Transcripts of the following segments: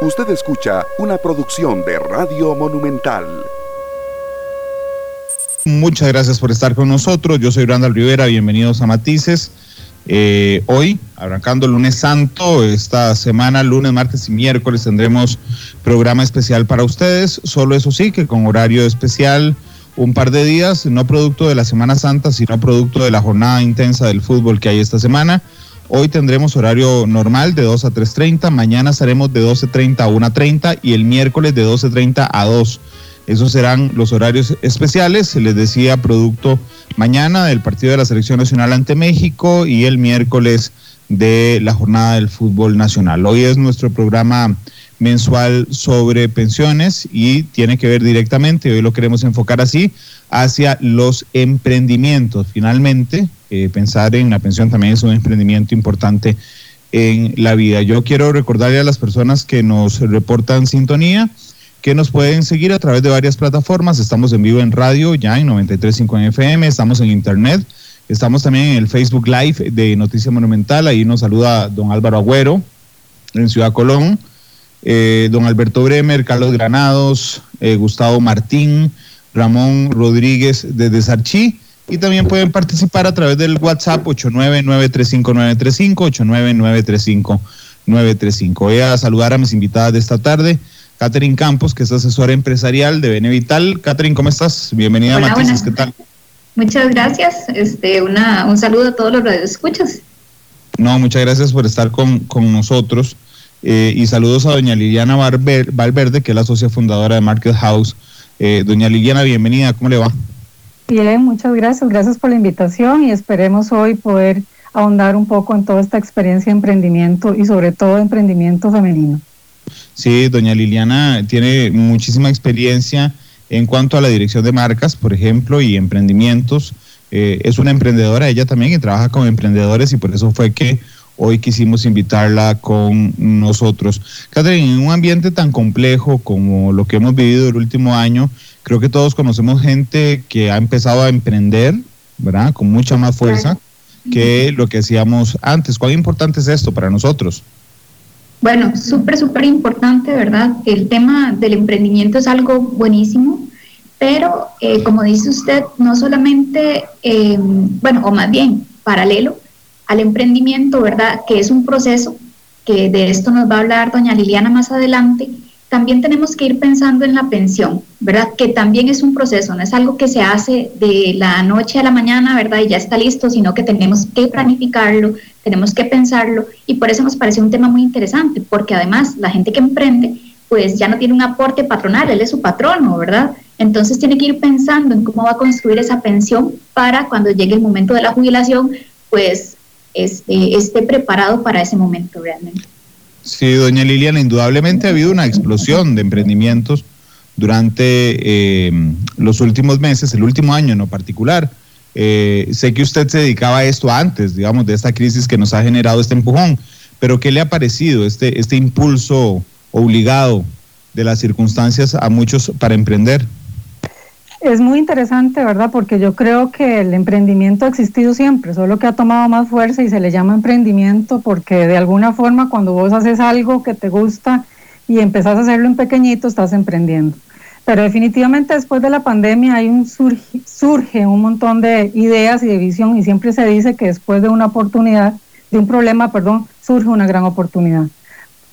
Usted escucha una producción de Radio Monumental. Muchas gracias por estar con nosotros. Yo soy Randall Rivera. Bienvenidos a Matices. Eh, hoy, arrancando el lunes santo, esta semana, lunes, martes y miércoles, tendremos programa especial para ustedes. Solo eso sí, que con horario especial, un par de días, no producto de la Semana Santa, sino producto de la jornada intensa del fútbol que hay esta semana. Hoy tendremos horario normal de 2 a 3.30, mañana estaremos de 12.30 a 1.30 y el miércoles de 12.30 a 2. Esos serán los horarios especiales, se les decía, producto mañana del partido de la Selección Nacional ante México y el miércoles de la jornada del fútbol nacional. Hoy es nuestro programa mensual sobre pensiones y tiene que ver directamente, hoy lo queremos enfocar así, hacia los emprendimientos. Finalmente, eh, pensar en la pensión también es un emprendimiento importante en la vida. Yo quiero recordarle a las personas que nos reportan sintonía que nos pueden seguir a través de varias plataformas. Estamos en vivo en radio ya en 93.5 FM, estamos en internet, estamos también en el Facebook Live de Noticia Monumental. Ahí nos saluda don Álvaro Agüero en Ciudad Colón, eh, don Alberto Bremer, Carlos Granados, eh, Gustavo Martín, Ramón Rodríguez desde Sarchí. Y también pueden participar a través del WhatsApp 899-35935, 899-35935. Voy a saludar a mis invitadas de esta tarde. Catherine Campos, que es asesora empresarial de Benevital. Catherine, ¿cómo estás? Bienvenida a Matices, ¿qué tal? Muchas gracias. Este, una, un saludo a todos los radioescuchas. No, muchas gracias por estar con, con nosotros. Eh, y saludos a doña Liliana Valverde, que es la socia fundadora de Market House. Eh, doña Liliana, bienvenida, ¿cómo le va? Bien, muchas gracias. Gracias por la invitación y esperemos hoy poder ahondar un poco en toda esta experiencia de emprendimiento y sobre todo emprendimiento femenino. Sí, doña Liliana tiene muchísima experiencia en cuanto a la dirección de marcas, por ejemplo, y emprendimientos. Eh, es una emprendedora, ella también, y trabaja con emprendedores y por eso fue que hoy quisimos invitarla con nosotros. Catherine, en un ambiente tan complejo como lo que hemos vivido el último año, creo que todos conocemos gente que ha empezado a emprender, ¿verdad? Con mucha más fuerza que lo que hacíamos antes. ¿Cuán importante es esto para nosotros? Bueno, súper, súper importante, ¿verdad? El tema del emprendimiento es algo buenísimo, pero eh, como dice usted, no solamente, eh, bueno, o más bien, paralelo, al emprendimiento, ¿verdad? Que es un proceso, que de esto nos va a hablar doña Liliana más adelante, también tenemos que ir pensando en la pensión, ¿verdad? Que también es un proceso, no es algo que se hace de la noche a la mañana, ¿verdad? Y ya está listo, sino que tenemos que planificarlo, tenemos que pensarlo y por eso nos parece un tema muy interesante, porque además la gente que emprende, pues ya no tiene un aporte patronal, él es su patrono, ¿verdad? Entonces tiene que ir pensando en cómo va a construir esa pensión para cuando llegue el momento de la jubilación, pues este, esté preparado para ese momento realmente. Sí, doña Liliana, indudablemente ha habido una explosión de emprendimientos durante eh, los últimos meses, el último año en lo particular. Eh, sé que usted se dedicaba a esto antes, digamos, de esta crisis que nos ha generado este empujón, pero ¿qué le ha parecido este, este impulso obligado de las circunstancias a muchos para emprender? Es muy interesante, ¿verdad? Porque yo creo que el emprendimiento ha existido siempre, solo que ha tomado más fuerza y se le llama emprendimiento porque de alguna forma cuando vos haces algo que te gusta y empezás a hacerlo en pequeñito, estás emprendiendo. Pero definitivamente después de la pandemia hay un surge, surge un montón de ideas y de visión y siempre se dice que después de una oportunidad, de un problema, perdón, surge una gran oportunidad.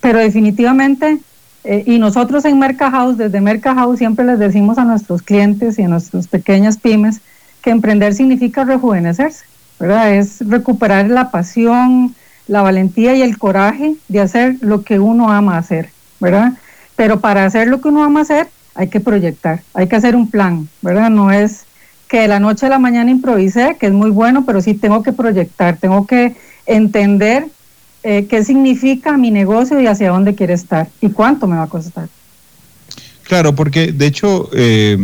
Pero definitivamente eh, y nosotros en Merca House, desde Merca House, siempre les decimos a nuestros clientes y a nuestras pequeñas pymes que emprender significa rejuvenecerse, ¿verdad? Es recuperar la pasión, la valentía y el coraje de hacer lo que uno ama hacer, ¿verdad? Pero para hacer lo que uno ama hacer, hay que proyectar, hay que hacer un plan, ¿verdad? No es que de la noche a la mañana improvise, que es muy bueno, pero sí tengo que proyectar, tengo que entender eh, qué significa mi negocio y hacia dónde quiere estar y cuánto me va a costar. Claro, porque de hecho eh,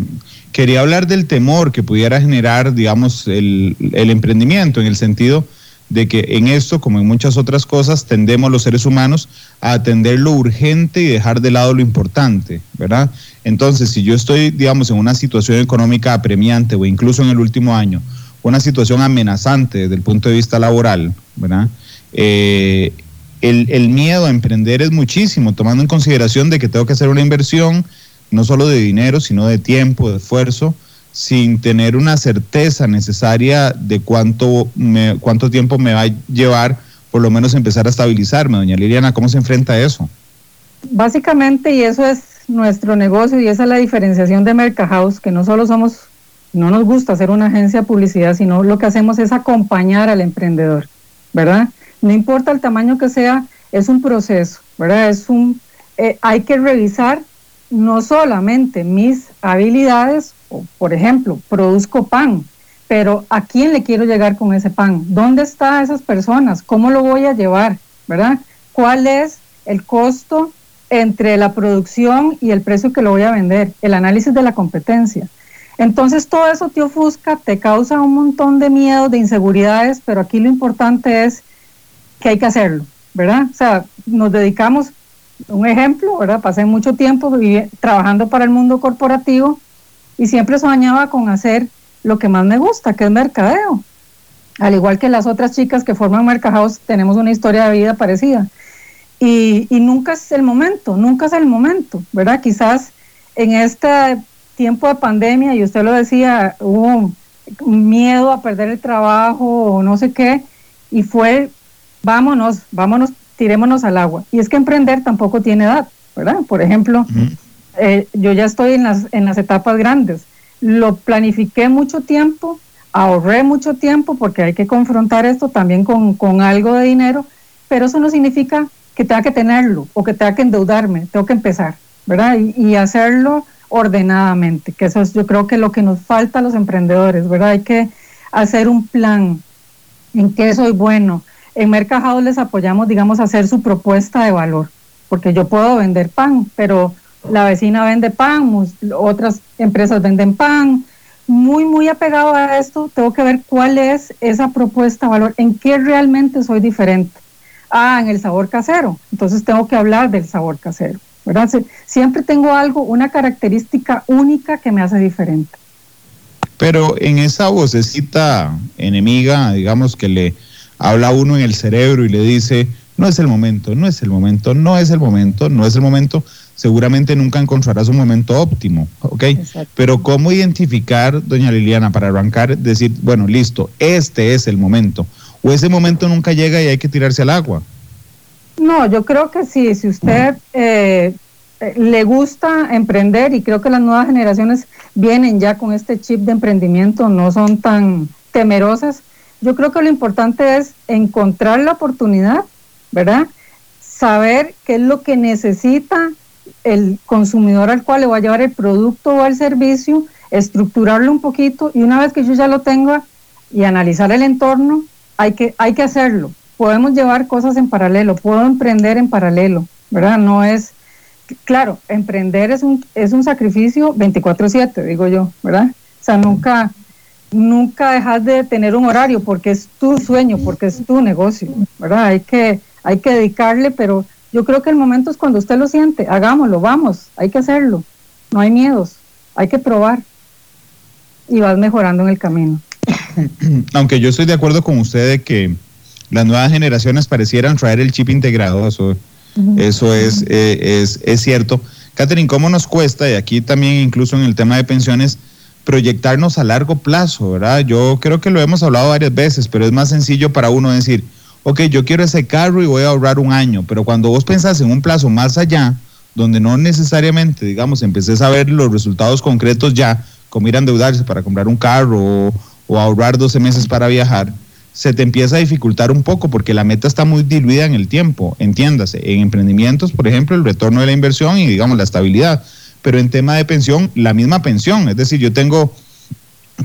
quería hablar del temor que pudiera generar, digamos, el, el, emprendimiento en el sentido de que en esto, como en muchas otras cosas, tendemos los seres humanos a atender lo urgente y dejar de lado lo importante, ¿verdad? Entonces, si yo estoy, digamos, en una situación económica apremiante o incluso en el último año, una situación amenazante desde el punto de vista laboral, ¿verdad? Eh, el, miedo a emprender es muchísimo, tomando en consideración de que tengo que hacer una inversión, no solo de dinero, sino de tiempo, de esfuerzo, sin tener una certeza necesaria de cuánto, me, cuánto tiempo me va a llevar, por lo menos empezar a estabilizarme. Doña Liliana, ¿cómo se enfrenta a eso? Básicamente, y eso es nuestro negocio y esa es la diferenciación de Mercahouse, que no solo somos, no nos gusta hacer una agencia de publicidad, sino lo que hacemos es acompañar al emprendedor, ¿verdad? No importa el tamaño que sea, es un proceso, ¿verdad? Es un, eh, hay que revisar no solamente mis habilidades, o, por ejemplo, produzco pan, pero ¿a quién le quiero llegar con ese pan? ¿Dónde están esas personas? ¿Cómo lo voy a llevar? ¿Verdad? ¿Cuál es el costo entre la producción y el precio que lo voy a vender, el análisis de la competencia. Entonces todo eso te ofusca, te causa un montón de miedo, de inseguridades, pero aquí lo importante es que hay que hacerlo, ¿verdad? O sea, nos dedicamos, un ejemplo, ¿verdad? Pasé mucho tiempo trabajando para el mundo corporativo y siempre soñaba con hacer lo que más me gusta, que es mercadeo. Al igual que las otras chicas que forman Mercahouse, tenemos una historia de vida parecida. Y, nunca es el momento, nunca es el momento, ¿verdad? Quizás en este tiempo de pandemia, y usted lo decía, hubo miedo a perder el trabajo o no sé qué, y fue, vámonos, vámonos, tirémonos al agua. Y es que emprender tampoco tiene edad, ¿verdad? Por ejemplo, eh, yo ya estoy en las, en las etapas grandes. Lo planifiqué mucho tiempo, ahorré mucho tiempo porque hay que confrontar esto también con, con algo de dinero, pero eso no significa que tenga que tenerlo o que tenga que endeudarme, tengo que empezar, ¿verdad? Y, hacerlo ordenadamente, que eso es yo creo que lo que nos falta a los emprendedores, ¿verdad? Hay que hacer un plan en qué soy bueno. En Mercado les apoyamos, digamos, a hacer su propuesta de valor, porque yo puedo vender pan, pero la vecina vende pan, otras empresas venden pan. Muy, muy apegado a esto, tengo que ver cuál es esa propuesta de valor, en qué realmente soy diferente ah, en el sabor casero, entonces tengo que hablar del sabor casero, ¿verdad? Siempre tengo algo, una característica única que me hace diferente. Pero en esa vocecita enemiga, digamos que le habla uno en el cerebro y le dice, no es el momento, no es el momento, no es el momento, no es el momento, seguramente nunca encontrarás un momento óptimo, ¿ok? Pero ¿cómo identificar, doña Liliana, para arrancar, decir, bueno, listo, este es el momento? o ese momento nunca llega y hay que tirarse al agua? No, yo creo que sí, si usted eh, eh, le gusta emprender y creo que las nuevas generaciones vienen ya con este chip de emprendimiento, no son tan temerosas, yo creo que lo importante es encontrar la oportunidad, ¿verdad? Saber qué es lo que necesita el consumidor al cual le va a llevar el producto o el servicio, estructurarlo un poquito y una vez que yo ya lo tenga y analizar el entorno, hay que, hay que hacerlo. Podemos llevar cosas en paralelo, puedo emprender en paralelo, ¿verdad? No es, claro, emprender es un, es un sacrificio 24/7, digo yo, ¿verdad? O sea, nunca, nunca dejas de tener un horario porque es tu sueño, porque es tu negocio, ¿verdad? Hay que, hay que dedicarle, pero yo creo que el momento es cuando usted lo siente, hagámoslo, vamos, hay que hacerlo, no hay miedos, hay que probar y vas mejorando en el camino. aunque yo estoy de acuerdo con usted de que las nuevas generaciones parecieran traer el chip integrado, eso, eso es, eh, es, es cierto. Catherine, ¿cómo nos cuesta, y aquí también incluso en el tema de pensiones, proyectarnos a largo plazo, ¿verdad? Yo creo que lo hemos hablado varias veces, pero es más sencillo para uno decir, ok, yo quiero ese carro y voy a ahorrar un año, pero cuando vos pensás en un plazo más allá, donde no necesariamente, digamos, empecés a ver los resultados concretos ya, como ir a endeudarse para comprar un carro o, o ahorrar 12 meses para viajar, se te empieza a dificultar un poco porque la meta está muy diluida en el tiempo, entiéndase. En emprendimientos, por ejemplo, el retorno de la inversión y digamos la estabilidad. Pero en tema de pensión, la misma pensión. Es decir, yo tengo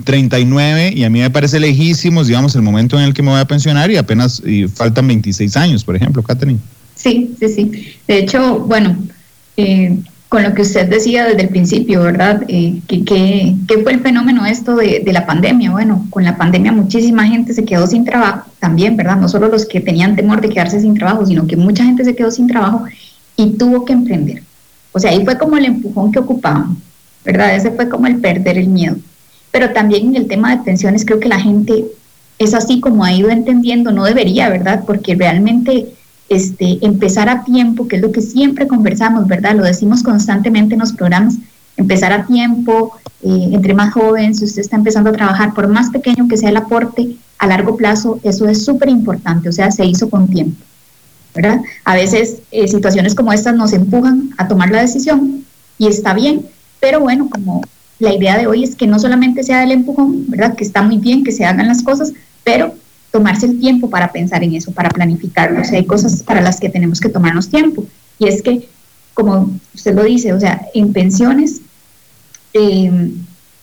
39 y a mí me parece lejísimo, digamos, el momento en el que me voy a pensionar y apenas y faltan 26 años, por ejemplo, Catherine. Sí, sí, sí. De hecho, bueno, eh, con lo que usted decía desde el principio, ¿verdad? Eh, ¿qué, fue el fenómeno esto de, la pandemia? Bueno, con la pandemia muchísima gente se quedó sin trabajo también, ¿verdad? No solo los que tenían temor de quedarse sin trabajo, sino que mucha gente se quedó sin trabajo y tuvo que emprender. O sea, ahí fue como el empujón que ocupaban, ¿verdad? Ese fue como el perder el miedo. Pero también en el tema de pensiones creo que la gente es así como ha ido entendiendo, no debería, ¿verdad? Porque realmente este, empezar a tiempo, que es lo que siempre conversamos, ¿verdad? Lo decimos constantemente en los programas, empezar a tiempo, eh, entre más joven, si usted está empezando a trabajar, por más pequeño que sea el aporte, a largo plazo, eso es súper importante, o sea, se hizo con tiempo, A veces eh, situaciones como estas nos empujan a tomar la decisión y está bien, pero bueno, como la idea de hoy es que no solamente sea el empujón, ¿verdad? Que está muy bien que se hagan las cosas, pero tomarse el tiempo para pensar en eso, para planificarlo. O sea, hay cosas para las que tenemos que tomarnos tiempo. Y es que, como usted lo dice, o sea, en pensiones eh,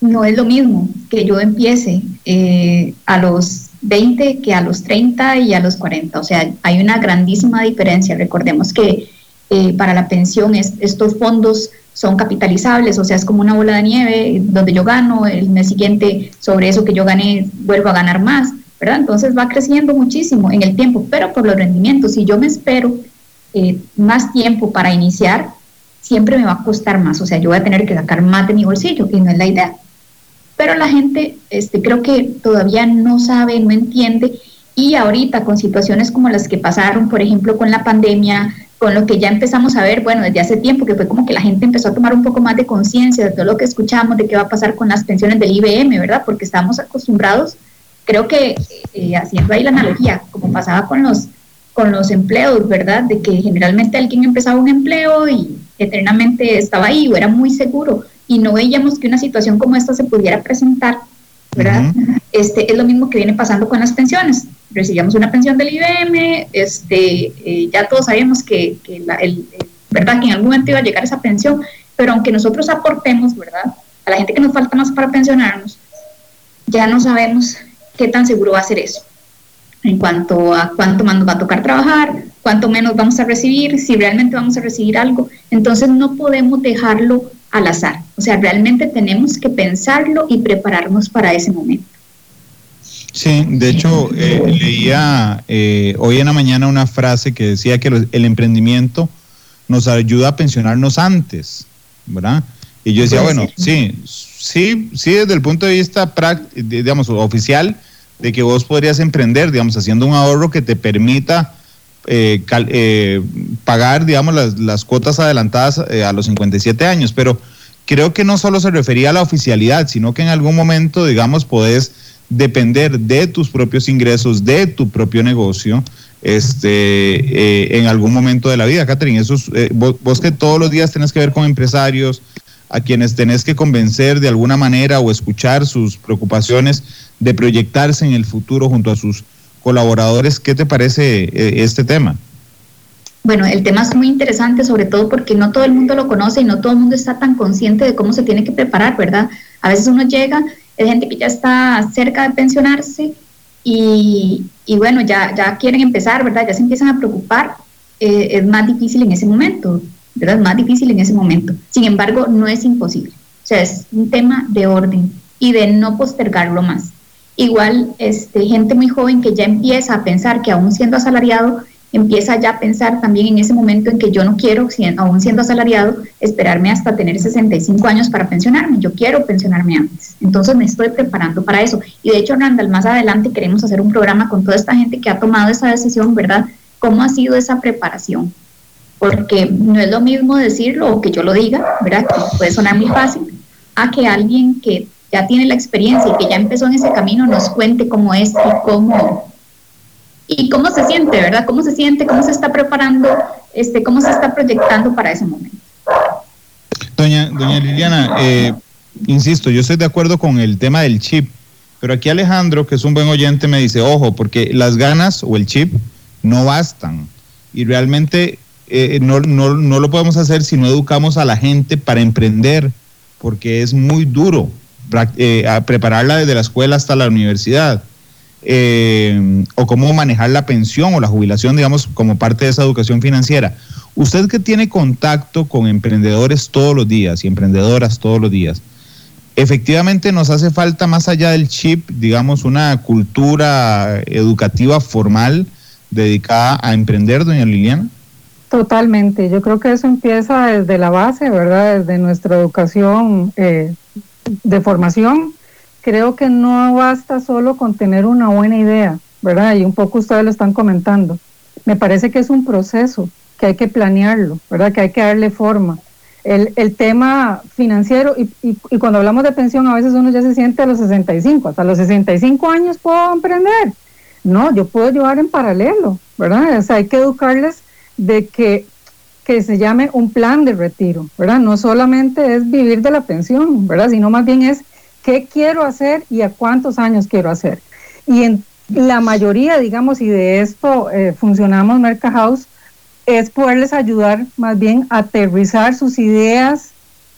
no es lo mismo que yo empiece eh, a los 20 que a los 30 y a los 40. O sea, hay una grandísima diferencia. Recordemos que eh, para la pensión estos fondos son capitalizables, o sea, es como una bola de nieve donde yo gano, el mes siguiente sobre eso que yo gané vuelvo a ganar más, ¿verdad? Entonces va creciendo muchísimo en el tiempo, pero por los rendimientos, si yo me espero eh, más tiempo para iniciar, siempre me va a costar más, o sea, yo voy a tener que sacar más de mi bolsillo y no es la idea. Pero la gente este, creo que todavía no sabe, no entiende y ahorita con situaciones como las que pasaron, por ejemplo, con la pandemia, con lo que ya empezamos a ver, bueno, desde hace tiempo, que fue como que la gente empezó a tomar un poco más de conciencia de todo lo que escuchamos, de qué va a pasar con las pensiones del IBM, ¿verdad? Porque estábamos acostumbrados, creo que eh, haciendo ahí la analogía, como pasaba con los, con los empleos, ¿verdad? De que generalmente alguien empezaba un empleo y eternamente estaba ahí o era muy seguro y no veíamos que una situación como esta se pudiera presentar, ¿verdad? este, es lo mismo que viene pasando con las pensiones recibíamos una pensión del IBM, este, eh, ya todos sabíamos que, el, ¿verdad? que en algún momento iba a llegar esa pensión, pero aunque nosotros aportemos, ¿verdad? A la gente que nos falta más para pensionarnos, ya no sabemos qué tan seguro va a ser eso, en cuanto a cuánto más nos va a tocar trabajar, cuánto menos vamos a recibir, si realmente vamos a recibir algo. Entonces no podemos dejarlo al azar, o sea, realmente tenemos que pensarlo y prepararnos para ese momento. Sí, de hecho, eh, leía eh, hoy en la mañana una frase que decía que el emprendimiento nos ayuda a pensionarnos antes, ¿verdad? Y yo decía, bueno, sí, sí, sí, desde el punto de vista, digamos, oficial, de que vos podrías emprender, digamos, haciendo un ahorro que te permita eh, pagar, digamos, las, las cuotas adelantadas a los 57 años, pero creo que no solo se refería a la oficialidad, sino que en algún momento, digamos, podés depender de tus propios ingresos, de tu propio negocio, este, eh, en algún momento de la vida, Catherine. Eso eh, vos, que todos los días tenés que ver con empresarios, a quienes tenés que convencer de alguna manera o escuchar sus preocupaciones de proyectarse en el futuro junto a sus colaboradores. ¿Qué te parece eh, este tema? Bueno, el tema es muy interesante, sobre todo porque no todo el mundo lo conoce y no todo el mundo está tan consciente de cómo se tiene que preparar, ¿verdad? A veces uno llega es gente que ya está cerca de pensionarse y, bueno, ya, ya quieren empezar, ¿verdad? Ya se empiezan a preocupar, eh, es más difícil en ese momento, ¿verdad? Es más difícil en ese momento. Sin embargo, no es imposible. O sea, es un tema de orden y de no postergarlo más. Igual, este, gente muy joven que ya empieza a pensar que aún siendo asalariado, empieza ya a pensar también en ese momento en que yo no quiero, aún siendo asalariado, esperarme hasta tener 65 años para pensionarme. Yo quiero pensionarme antes. Entonces me estoy preparando para eso. Y de hecho, Randall, más adelante queremos hacer un programa con toda esta gente que ha tomado esa decisión, ¿verdad? ¿Cómo ha sido esa preparación? Porque no es lo mismo decirlo o que yo lo diga, ¿verdad? Que puede sonar muy fácil, a que alguien que ya tiene la experiencia y que ya empezó en ese camino nos cuente cómo es y cómo y cómo se siente, ¿verdad? ¿Cómo se siente? ¿Cómo se está preparando? Este, ¿Cómo se está proyectando para ese momento? Doña, doña Liliana, eh, insisto, yo estoy de acuerdo con el tema del chip, pero aquí Alejandro, que es un buen oyente, me dice, ojo, porque las ganas o el chip no bastan y realmente eh, no, no, no lo podemos hacer si no educamos a la gente para emprender, porque es muy duro eh, prepararla desde la escuela hasta la universidad eh, o cómo manejar la pensión o la jubilación, digamos, como parte de esa educación financiera. Usted que tiene contacto con emprendedores todos los días y emprendedoras todos los días, efectivamente nos hace falta más allá del chip, digamos, una cultura educativa formal dedicada a emprender, doña Liliana. Totalmente, yo creo que eso empieza desde la base, ¿verdad? Desde nuestra educación eh, de formación creo que no basta solo con tener una buena idea, ¿verdad? Y un poco ustedes lo están comentando. me parece que es un proceso, que hay que planearlo, ¿verdad? Que hay que darle forma. El, el tema financiero, y, y, y, cuando hablamos de pensión, a veces uno ya se siente a los 65, hasta los 65 años puedo emprender. No, yo puedo llevar en paralelo, ¿verdad? O sea, hay que educarles de que, que se llame un plan de retiro, ¿verdad? No solamente es vivir de la pensión, ¿verdad? Sino más bien es qué quiero hacer y a cuántos años quiero hacer. Y en la mayoría, digamos, y de esto eh, funcionamos Merca House, es poderles ayudar más bien a aterrizar sus ideas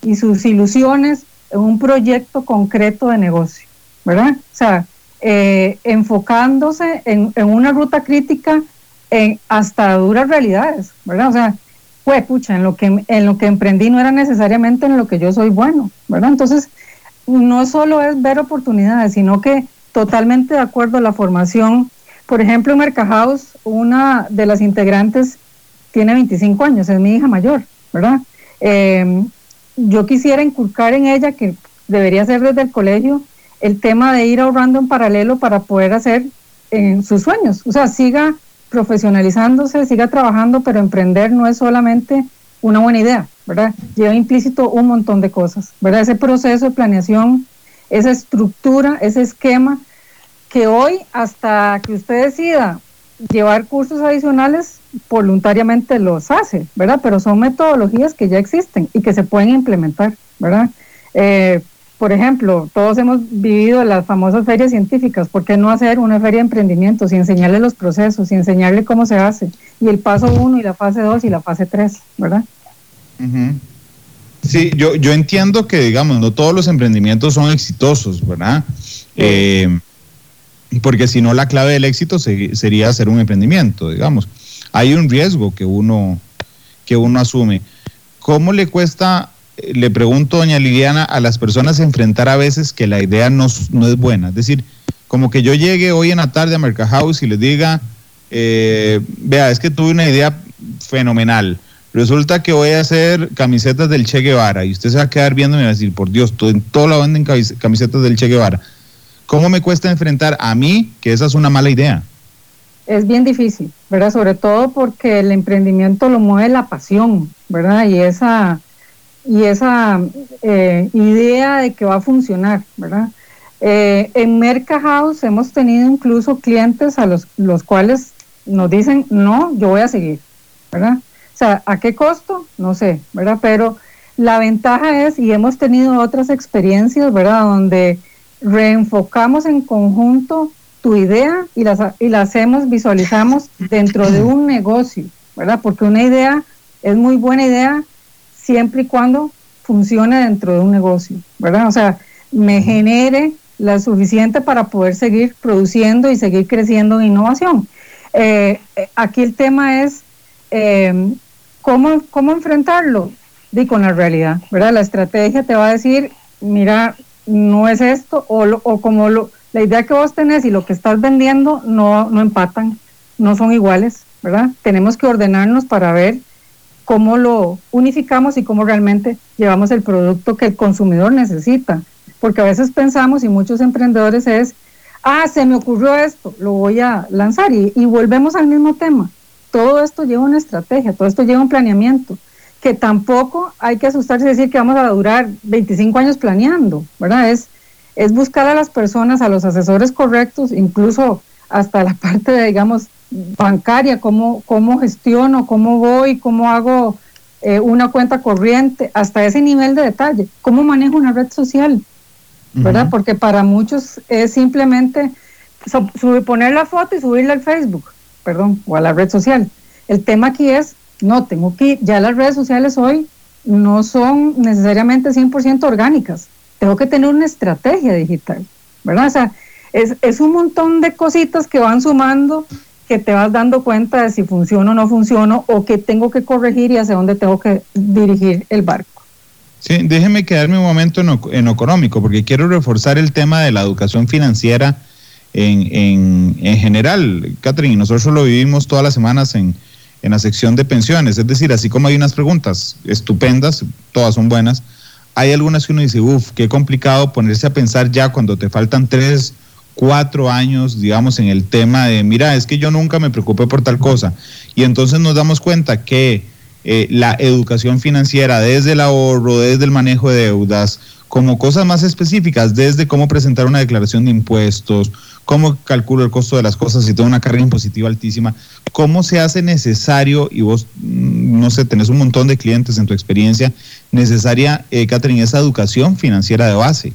y sus ilusiones en un proyecto concreto de negocio, ¿verdad? O sea, eh, enfocándose en, en, una ruta crítica en hasta duras realidades, ¿verdad? O sea, pues pucha, en lo que en lo que emprendí no era necesariamente en lo que yo soy bueno, ¿verdad? Entonces, no solo es ver oportunidades, sino que totalmente de acuerdo a la formación. Por ejemplo, en Mercahouse, una de las integrantes tiene 25 años, es mi hija mayor, ¿verdad? Eh, yo quisiera inculcar en ella, que debería ser desde el colegio, el tema de ir ahorrando en paralelo para poder hacer eh, sus sueños. O sea, siga profesionalizándose, siga trabajando, pero emprender no es solamente una buena idea, ¿verdad? Lleva implícito un montón de cosas, ¿verdad? Ese proceso de planeación, esa estructura, ese esquema, que hoy hasta que usted decida llevar cursos adicionales, voluntariamente los hace, ¿verdad? Pero son metodologías que ya existen y que se pueden implementar, ¿verdad? Eh, por ejemplo, todos hemos vivido las famosas ferias científicas, ¿por qué no hacer una feria de emprendimientos y enseñarle los procesos y enseñarle cómo se hace? Y el paso 1 y la fase 2 y la fase 3, ¿verdad? Uh -huh. Sí, yo, yo entiendo que, digamos, no todos los emprendimientos son exitosos, ¿verdad? Sí. Eh, porque si no, la clave del éxito se, sería hacer un emprendimiento, digamos. Hay un riesgo que uno, que uno asume. ¿Cómo le cuesta le pregunto, doña Liliana, a las personas enfrentar a veces que la idea no, no, es buena. Es decir, como que yo llegue hoy en la tarde a Merca House y les diga, eh, vea, es que tuve una idea fenomenal. Resulta que voy a hacer camisetas del Che Guevara y usted se va a quedar viendo y va a decir, por Dios, todo, en todo la venden camisetas del Che Guevara. ¿Cómo me cuesta enfrentar a mí que esa es una mala idea? Es bien difícil, ¿verdad? Sobre todo porque el emprendimiento lo mueve la pasión, ¿verdad? Y esa y esa eh, idea de que va a funcionar, ¿verdad? Eh, en Merca House hemos tenido incluso clientes a los, los cuales nos dicen, no, yo voy a seguir, ¿verdad? O sea, ¿a qué costo? No sé, ¿verdad? Pero la ventaja es, y hemos tenido otras experiencias, ¿verdad? Donde reenfocamos en conjunto tu idea y la, y la hacemos, visualizamos dentro de un negocio, ¿verdad? Porque una idea es muy buena idea siempre y cuando funcione dentro de un negocio, ¿verdad? O sea, me genere la suficiente para poder seguir produciendo y seguir creciendo en innovación. Eh, aquí el tema es eh, ¿cómo, cómo enfrentarlo y con la realidad, ¿verdad? La estrategia te va a decir, mira, no es esto, o, lo, o como lo, la idea que vos tenés y lo que estás vendiendo no, no empatan, no son iguales, ¿verdad? Tenemos que ordenarnos para ver cómo lo unificamos y cómo realmente llevamos el producto que el consumidor necesita. Porque a veces pensamos, y muchos emprendedores es, ah, se me ocurrió esto, lo voy a lanzar y, y volvemos al mismo tema. Todo esto lleva una estrategia, todo esto lleva un planeamiento, que tampoco hay que asustarse y decir que vamos a durar 25 años planeando, ¿verdad? Es, es buscar a las personas, a los asesores correctos, incluso hasta la parte de, digamos, bancaria, cómo, cómo gestiono, cómo voy, cómo hago eh, una cuenta corriente, hasta ese nivel de detalle, cómo manejo una red social, ¿verdad? Uh -huh. Porque para muchos es simplemente subir, poner la foto y subirla al Facebook, perdón, o a la red social. El tema aquí es, no, tengo que, ya las redes sociales hoy no son necesariamente 100% orgánicas, tengo que tener una estrategia digital, ¿verdad? O sea, es, es un montón de cositas que van sumando que te vas dando cuenta de si funciona o no funciona o que tengo que corregir y hacia dónde tengo que dirigir el barco. Sí, déjeme quedarme un momento en, económico, porque quiero reforzar el tema de la educación financiera en, en, en general, Catherine, nosotros lo vivimos todas las semanas en, en la sección de pensiones, es decir, así como hay unas preguntas estupendas, todas son buenas, hay algunas que uno dice, uff, qué complicado ponerse a pensar ya cuando te faltan tres cuatro años, digamos, en el tema de, mira, es que yo nunca me preocupé por tal cosa. Y entonces nos damos cuenta que eh, la educación financiera desde el ahorro, desde el manejo de deudas, como cosas más específicas, desde cómo presentar una declaración de impuestos, cómo calculo el costo de las cosas si tengo una carga impositiva altísima, cómo se hace necesario, y vos, mm, no sé, tenés un montón de clientes en tu experiencia, necesaria, eh, Catherine, esa educación financiera de base.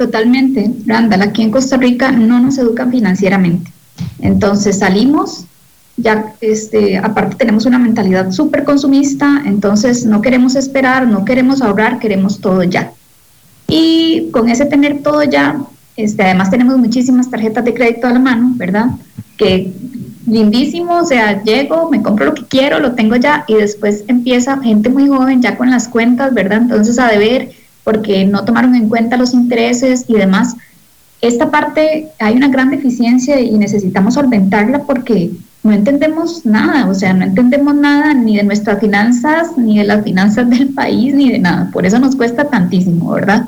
Totalmente, Randall, aquí en Costa Rica no nos educan financieramente. Entonces salimos, ya este, aparte tenemos una mentalidad súper consumista, entonces no queremos esperar, no queremos ahorrar, queremos todo ya. Y con ese tener todo ya, este, además tenemos muchísimas tarjetas de crédito a la mano, ¿verdad? Que lindísimo, o sea, llego, me compro lo que quiero, lo tengo ya y después empieza gente muy joven ya con las cuentas, ¿verdad? Entonces a deber porque no tomaron en cuenta los intereses y demás. Esta parte hay una gran deficiencia y necesitamos solventarla porque no entendemos nada, o sea, no entendemos nada ni de nuestras finanzas, ni de las finanzas del país, ni de nada. Por eso nos cuesta tantísimo, ¿verdad?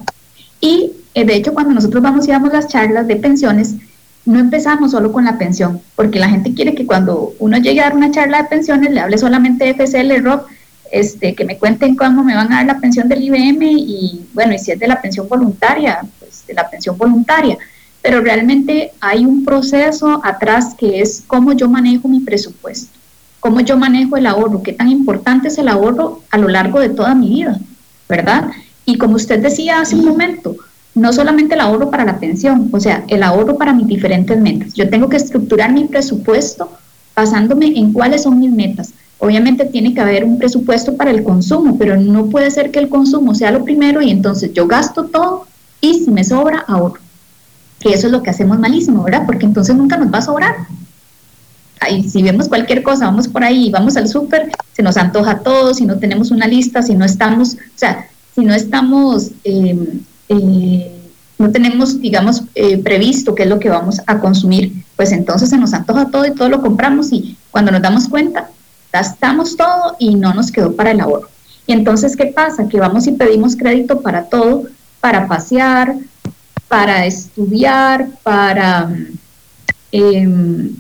Y eh, de hecho, cuando nosotros vamos y damos las charlas de pensiones, no empezamos solo con la pensión, porque la gente quiere que cuando uno llegue a dar una charla de pensiones le hable solamente de FCL, ROP, este, que me cuenten cómo me van a dar la pensión del IBM y bueno, y si es de la pensión voluntaria, pues de la pensión voluntaria pero realmente hay un proceso atrás que es cómo yo manejo mi presupuesto, cómo yo manejo el ahorro, qué tan importante es el ahorro a lo largo de toda mi vida, ¿verdad? Y como usted decía hace un momento, no solamente el ahorro para la pensión, o sea, el ahorro para mis diferentes metas. Yo tengo que estructurar mi presupuesto basándome en cuáles son mis metas. Obviamente tiene que haber un presupuesto para el consumo, pero no puede ser que el consumo sea lo primero y entonces yo gasto todo y si me sobra, ahorro que eso es lo que hacemos malísimo, ¿verdad? Porque entonces nunca nos va a sobrar. Ahí, si vemos cualquier cosa, vamos por ahí, vamos al súper, se nos antoja todo, si no tenemos una lista, si no estamos, o sea, si no estamos, em, eh, no tenemos, digamos, eh, previsto qué es lo que vamos a consumir, pues entonces se nos antoja todo y todo lo compramos y cuando nos damos cuenta, gastamos todo y no nos quedó para el ahorro. Y entonces, ¿qué pasa? Que vamos y pedimos crédito para todo, para pasear, para estudiar, para, em,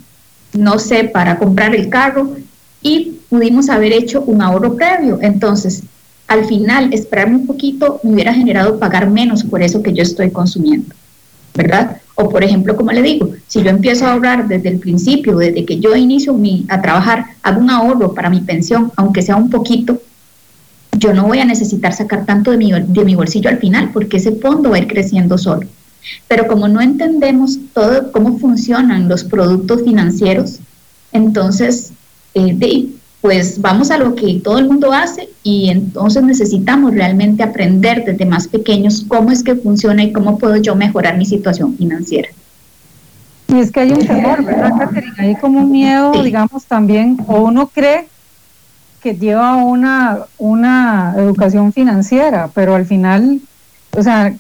no sé, para comprar el carro y pudimos haber hecho un ahorro previo. Entonces, al final, esperarme un poquito me hubiera generado pagar menos por eso que yo estoy consumiendo, ¿verdad? O por ejemplo, como le digo, si yo empiezo a ahorrar desde el principio, desde que yo inicio a trabajar, hago un ahorro para mi pensión, aunque sea un poquito, yo no voy a necesitar sacar tanto de mi, de mi bolsillo al final, porque ese fondo va a ir creciendo solo. Pero como no entendemos todo cómo funcionan los productos financieros, entonces, eh, pues vamos a lo que todo el mundo hace y entonces necesitamos realmente aprender desde más pequeños cómo es que funciona y cómo puedo yo mejorar mi situación financiera. Y es que hay un temor, ¿verdad, Catherine? Hay como un miedo, digamos, también, o uno cree que lleva una, una educación financiera, pero al final, o sea,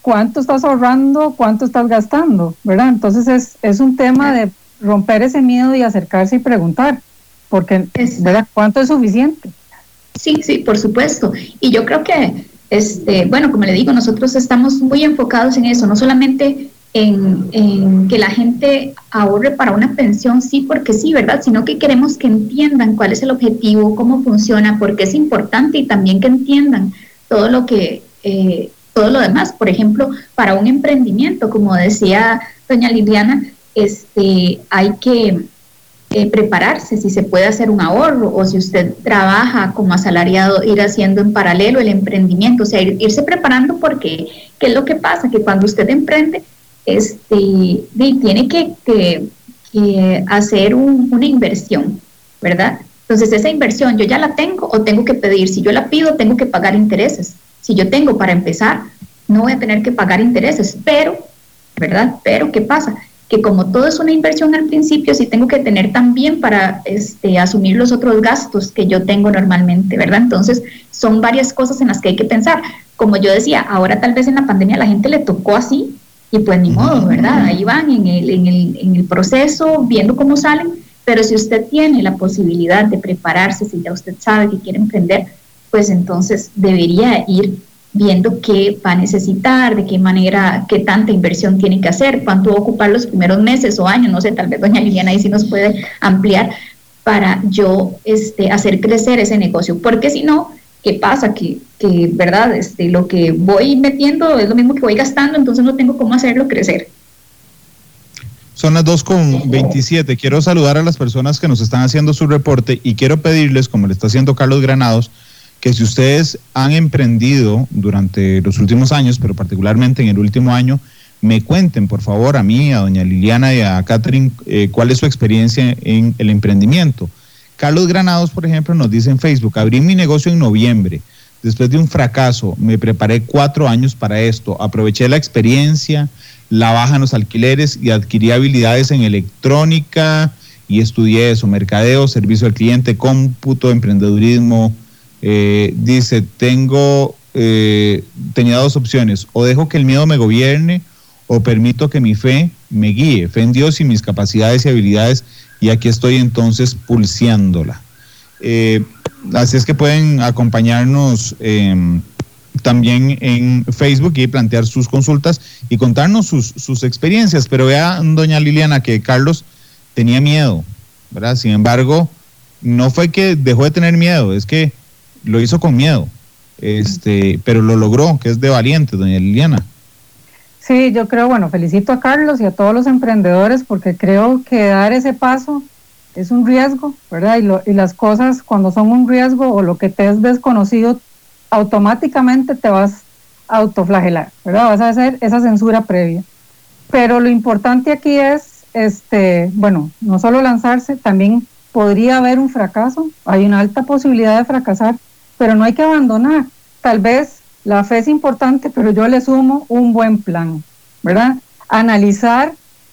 cuánto estás ahorrando, cuánto estás gastando, ¿verdad? Entonces es, es un tema de romper ese miedo y acercarse y preguntar, porque, ¿verdad? ¿Cuánto es suficiente? Sí, sí, por supuesto. Y yo creo que, este, bueno, como le digo, nosotros estamos muy enfocados en eso, no solamente en, en, que la gente ahorre para una pensión, sí, porque sí, ¿verdad? Sino que queremos que entiendan cuál es el objetivo, cómo funciona, porque es importante y también que entiendan todo lo que eh, todo lo demás. Por ejemplo, para un emprendimiento, como decía doña Liliana, este, hay que eh, prepararse si se puede hacer un ahorro o si usted trabaja como asalariado, ir haciendo en paralelo el emprendimiento, o sea, irse preparando porque, ¿qué es lo que pasa? Que cuando usted emprende, este, tiene que, hacer una inversión, ¿verdad? Entonces, esa inversión yo ya la tengo o tengo que pedir, si yo la pido, tengo que pagar intereses. Si yo tengo para empezar, no voy a tener que pagar intereses, pero, ¿verdad? Pero, ¿qué pasa? Que como todo es una inversión al principio, sí tengo que tener también para este, asumir los otros gastos que yo tengo normalmente, ¿verdad? Entonces, son varias cosas en las que hay que pensar. Como yo decía, ahora tal vez en la pandemia a la gente le tocó así y pues ni modo, ¿verdad? Ahí van en el, en el, en el proceso, viendo cómo salen, pero si usted tiene la posibilidad de prepararse, si ya usted sabe que quiere emprender, pues entonces debería ir viendo qué va a necesitar, de qué manera, qué tanta inversión tiene que hacer, cuánto va a ocupar los primeros meses o años, no sé, tal vez doña Liliana ahí sí nos puede ampliar para yo este, hacer crecer ese negocio, porque si no, ¿qué pasa? Que, que, ¿verdad? Este, lo que voy metiendo es lo mismo que voy gastando, entonces no tengo cómo hacerlo crecer. Son las 2.27. Quiero saludar a las personas que nos están haciendo su reporte y quiero pedirles, como le está haciendo Carlos Granados, que si ustedes han emprendido durante los últimos años, pero particularmente en el último año, me cuenten, por favor, a mí, a doña Liliana y a Catherine, eh, cuál es su experiencia en el emprendimiento. Carlos Granados, por ejemplo, nos dice en Facebook, abrí mi negocio en noviembre. Después de un fracaso, me preparé cuatro años para esto. Aproveché la experiencia, la baja en los alquileres y adquirí habilidades en electrónica y estudié eso, mercadeo, servicio al cliente, cómputo, emprendedurismo. Eh, dice, tengo, eh, tenía dos opciones, o dejo que el miedo me gobierne o permito que mi fe me guíe, fe en Dios y mis capacidades y habilidades y aquí estoy entonces pulseándola. Eh, así es que pueden acompañarnos también en Facebook y plantear sus consultas y contarnos sus, sus experiencias. Pero vea, doña Liliana, que Carlos tenía miedo, ¿verdad? Sin embargo, no fue que dejó de tener miedo, es que lo hizo con miedo, este, pero lo logró, que es de valiente, doña Liliana. Sí, yo creo, bueno, felicito a Carlos y a todos los emprendedores porque creo que dar ese paso es un riesgo, ¿verdad? Y, lo, y las cosas cuando son un riesgo o lo que te es desconocido, automáticamente te vas a autoflagelar, ¿verdad? Vas a hacer esa censura previa. Pero lo importante aquí es, este, bueno, no solo lanzarse, también podría haber un fracaso, hay una alta posibilidad de fracasar, pero no hay que abandonar. Tal vez la fe es importante, pero yo le sumo un buen plan, ¿verdad? Analizar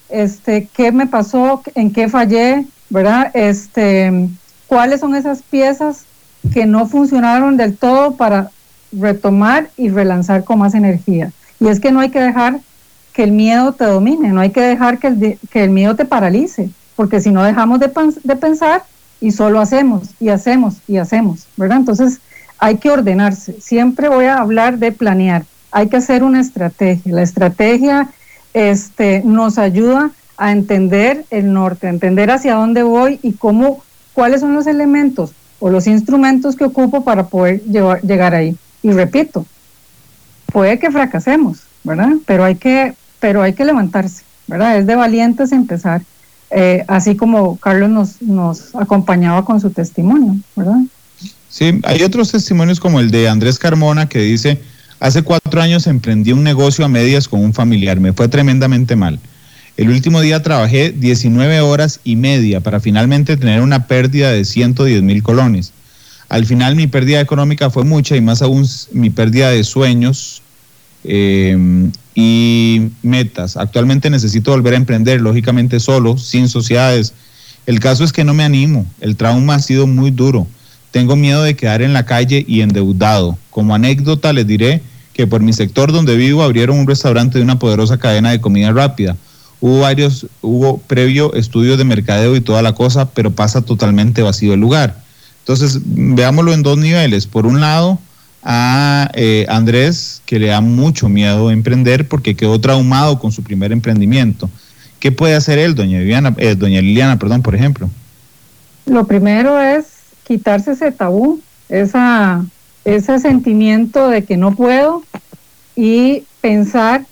este, qué me pasó, en qué fallé, ¿verdad? Este, cuáles son esas piezas que no funcionaron del todo para retomar y relanzar con más energía. Y es que no hay que dejar que el miedo te domine, no hay que dejar que el, que el miedo te paralice, porque si no dejamos de, de pensar y solo hacemos y hacemos y hacemos, ¿verdad? Entonces hay que ordenarse. Siempre voy a hablar de planear. Hay que hacer una estrategia. La estrategia este, nos ayuda a entender el norte, a entender hacia dónde voy y cómo, cuáles son los elementos o los instrumentos que ocupo para poder llegar ahí. Y repito, puede que fracasemos, ¿verdad? Pero hay que, pero hay que levantarse, ¿verdad? Es de valientes empezar, eh, así como Carlos nos, nos acompañaba con su testimonio, ¿verdad? Sí, hay otros testimonios como el de Andrés Carmona que dice, hace cuatro años emprendí un negocio a medias con un familiar, me fue tremendamente mal. El último día trabajé 19 horas y media para finalmente tener una pérdida de 110 mil colones. Al final mi pérdida económica fue mucha y más aún mi pérdida de sueños eh, y metas. Actualmente necesito volver a emprender, lógicamente solo, sin sociedades. El caso es que no me animo, el trauma ha sido muy duro. Tengo miedo de quedar en la calle y endeudado. Como anécdota les diré que por mi sector donde vivo abrieron un restaurante de una poderosa cadena de comida rápida. Hubo varios, hubo previo estudios de mercadeo y toda la cosa, pero pasa totalmente vacío el lugar. Entonces, veámoslo en dos niveles. Por un lado, a eh, Andrés, que le da mucho miedo emprender porque quedó traumado con su primer emprendimiento. ¿Qué puede hacer él, doña, Viviana, eh, doña Liliana, perdón, por ejemplo? Lo primero es quitarse ese tabú, esa, ese sentimiento de que no puedo y pensar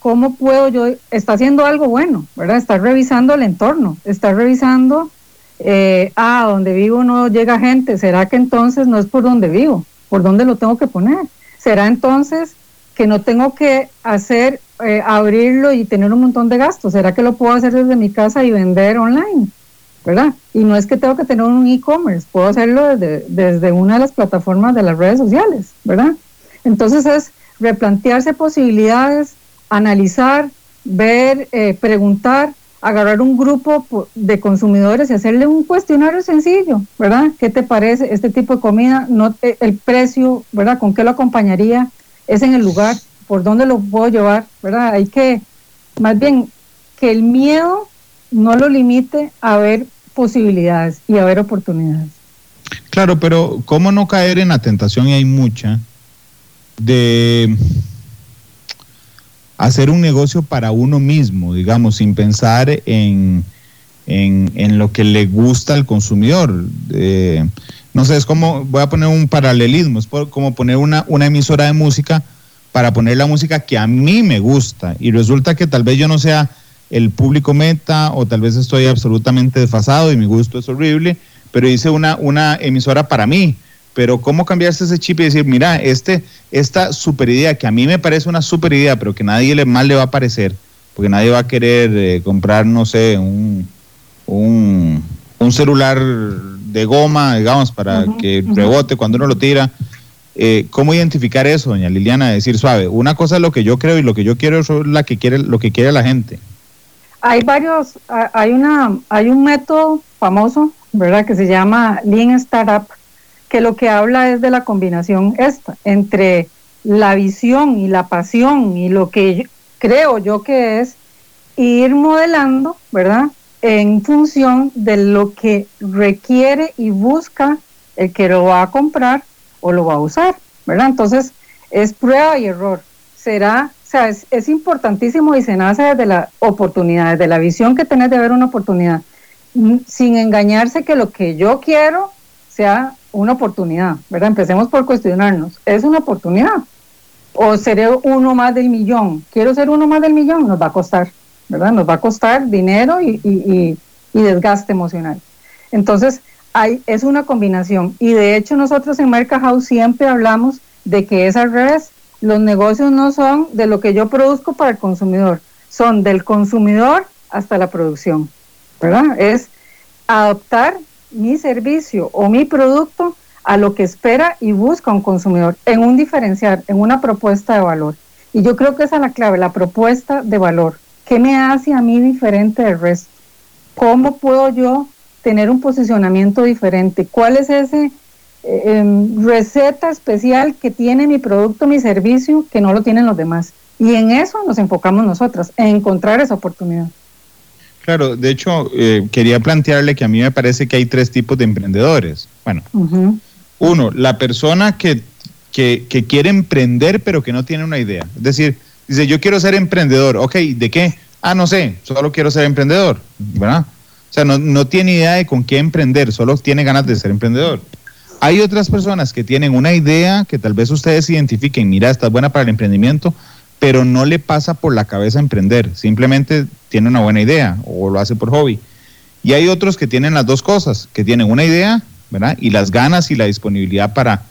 cómo puedo yo, está haciendo algo bueno, ¿verdad? Estar revisando el entorno, estar revisando, eh, ah, donde vivo no llega gente, ¿será que entonces no es por donde vivo? ¿Por dónde lo tengo que poner? ¿Será entonces que no tengo que hacer, eh, abrirlo y tener un montón de gastos? ¿Será que lo puedo hacer desde mi casa y vender online? ¿Verdad? Y no es que tengo que tener un e-commerce, puedo hacerlo desde, desde una de las plataformas de las redes sociales, ¿verdad? Entonces es replantearse posibilidades, analizar, ver, eh, preguntar, agarrar un grupo de consumidores y hacerle un cuestionario sencillo, ¿verdad? ¿Qué te parece este tipo de comida? No el precio, ¿verdad? ¿Con qué lo acompañaría? ¿Es en el lugar? ¿Por dónde lo puedo llevar? ¿Verdad? Hay que, más bien, que el miedo no lo limite a ver posibilidades y haber oportunidades. Claro, pero ¿cómo no caer en la tentación? Y hay mucha de hacer un negocio para uno mismo, digamos, sin pensar en, en, lo que le gusta al consumidor. Eh, no sé, es como, voy a poner un paralelismo, es como poner una, una emisora de música para poner la música que a mí me gusta y resulta que tal vez yo no sea el público meta o tal vez estoy absolutamente desfasado y mi gusto es horrible, pero hice una, una emisora para mí. Pero cómo cambiarse ese chip y decir, mira, este, esta super idea que a mí me parece una super idea, pero que nadie le, mal le va a parecer, porque nadie va a querer eh, comprar, no sé, un, un, celular de goma, digamos, para que rebote cuando uno lo tira. Eh, ¿Cómo identificar eso, doña Liliana? Decir suave, una cosa es lo que yo creo y lo que yo quiero es la que quiere, lo que quiere la gente. Hay varios, hay una, hay un método famoso, ¿verdad? Que se llama Lean Startup, que lo que habla es de la combinación esta entre la visión y la pasión y lo que creo yo que es ir modelando, ¿verdad? En función de lo que requiere y busca el que lo va a comprar o lo va a usar, ¿verdad? Entonces, es prueba y error. Será, o sea, es, importantísimo y se nace desde la oportunidad, desde la visión que tenés de ver una oportunidad, mm, sin engañarse que lo que yo quiero sea una oportunidad, ¿verdad? Empecemos por cuestionarnos, ¿es una oportunidad? ¿O seré uno más del millón? ¿Quiero ser uno más del millón? Nos va a costar, ¿verdad? Nos va a costar dinero y, y, y desgaste emocional. Entonces, es una combinación. Y de hecho nosotros en Merca House siempre hablamos de que es al revés. Los negocios no son de lo que yo produzco para el consumidor, son del consumidor hasta la producción. ¿Verdad? Es adaptar mi servicio o mi producto a lo que espera y busca un consumidor en un diferencial, en una propuesta de valor. Y yo creo que esa es la clave, la propuesta de valor. ¿Qué me hace a mí diferente del resto? ¿Cómo puedo yo tener un posicionamiento diferente. ¿Cuál es ese eh, em, receta especial que tiene mi producto, mi servicio, que no lo tienen los demás? Y en eso nos enfocamos nosotras, en encontrar esa oportunidad. Claro, de hecho, eh, quería plantearle que a mí me parece que hay tres tipos de emprendedores. Bueno, uno, la persona que, que, que, quiere emprender pero que no tiene una idea. Es decir, dice, yo quiero ser emprendedor. Ok, ¿de qué? Ah, no sé, solo quiero ser emprendedor, ¿verdad? O sea, no, tiene idea de con qué emprender, solo tiene ganas de ser emprendedor. Hay otras personas que tienen una idea que tal vez ustedes identifiquen, mira, esta es buena para el emprendimiento, pero no le pasa por la cabeza emprender, simplemente tiene una buena idea o lo hace por hobby. Y hay otros que tienen las dos cosas, que tienen una idea, ¿verdad? Y las ganas y la disponibilidad para,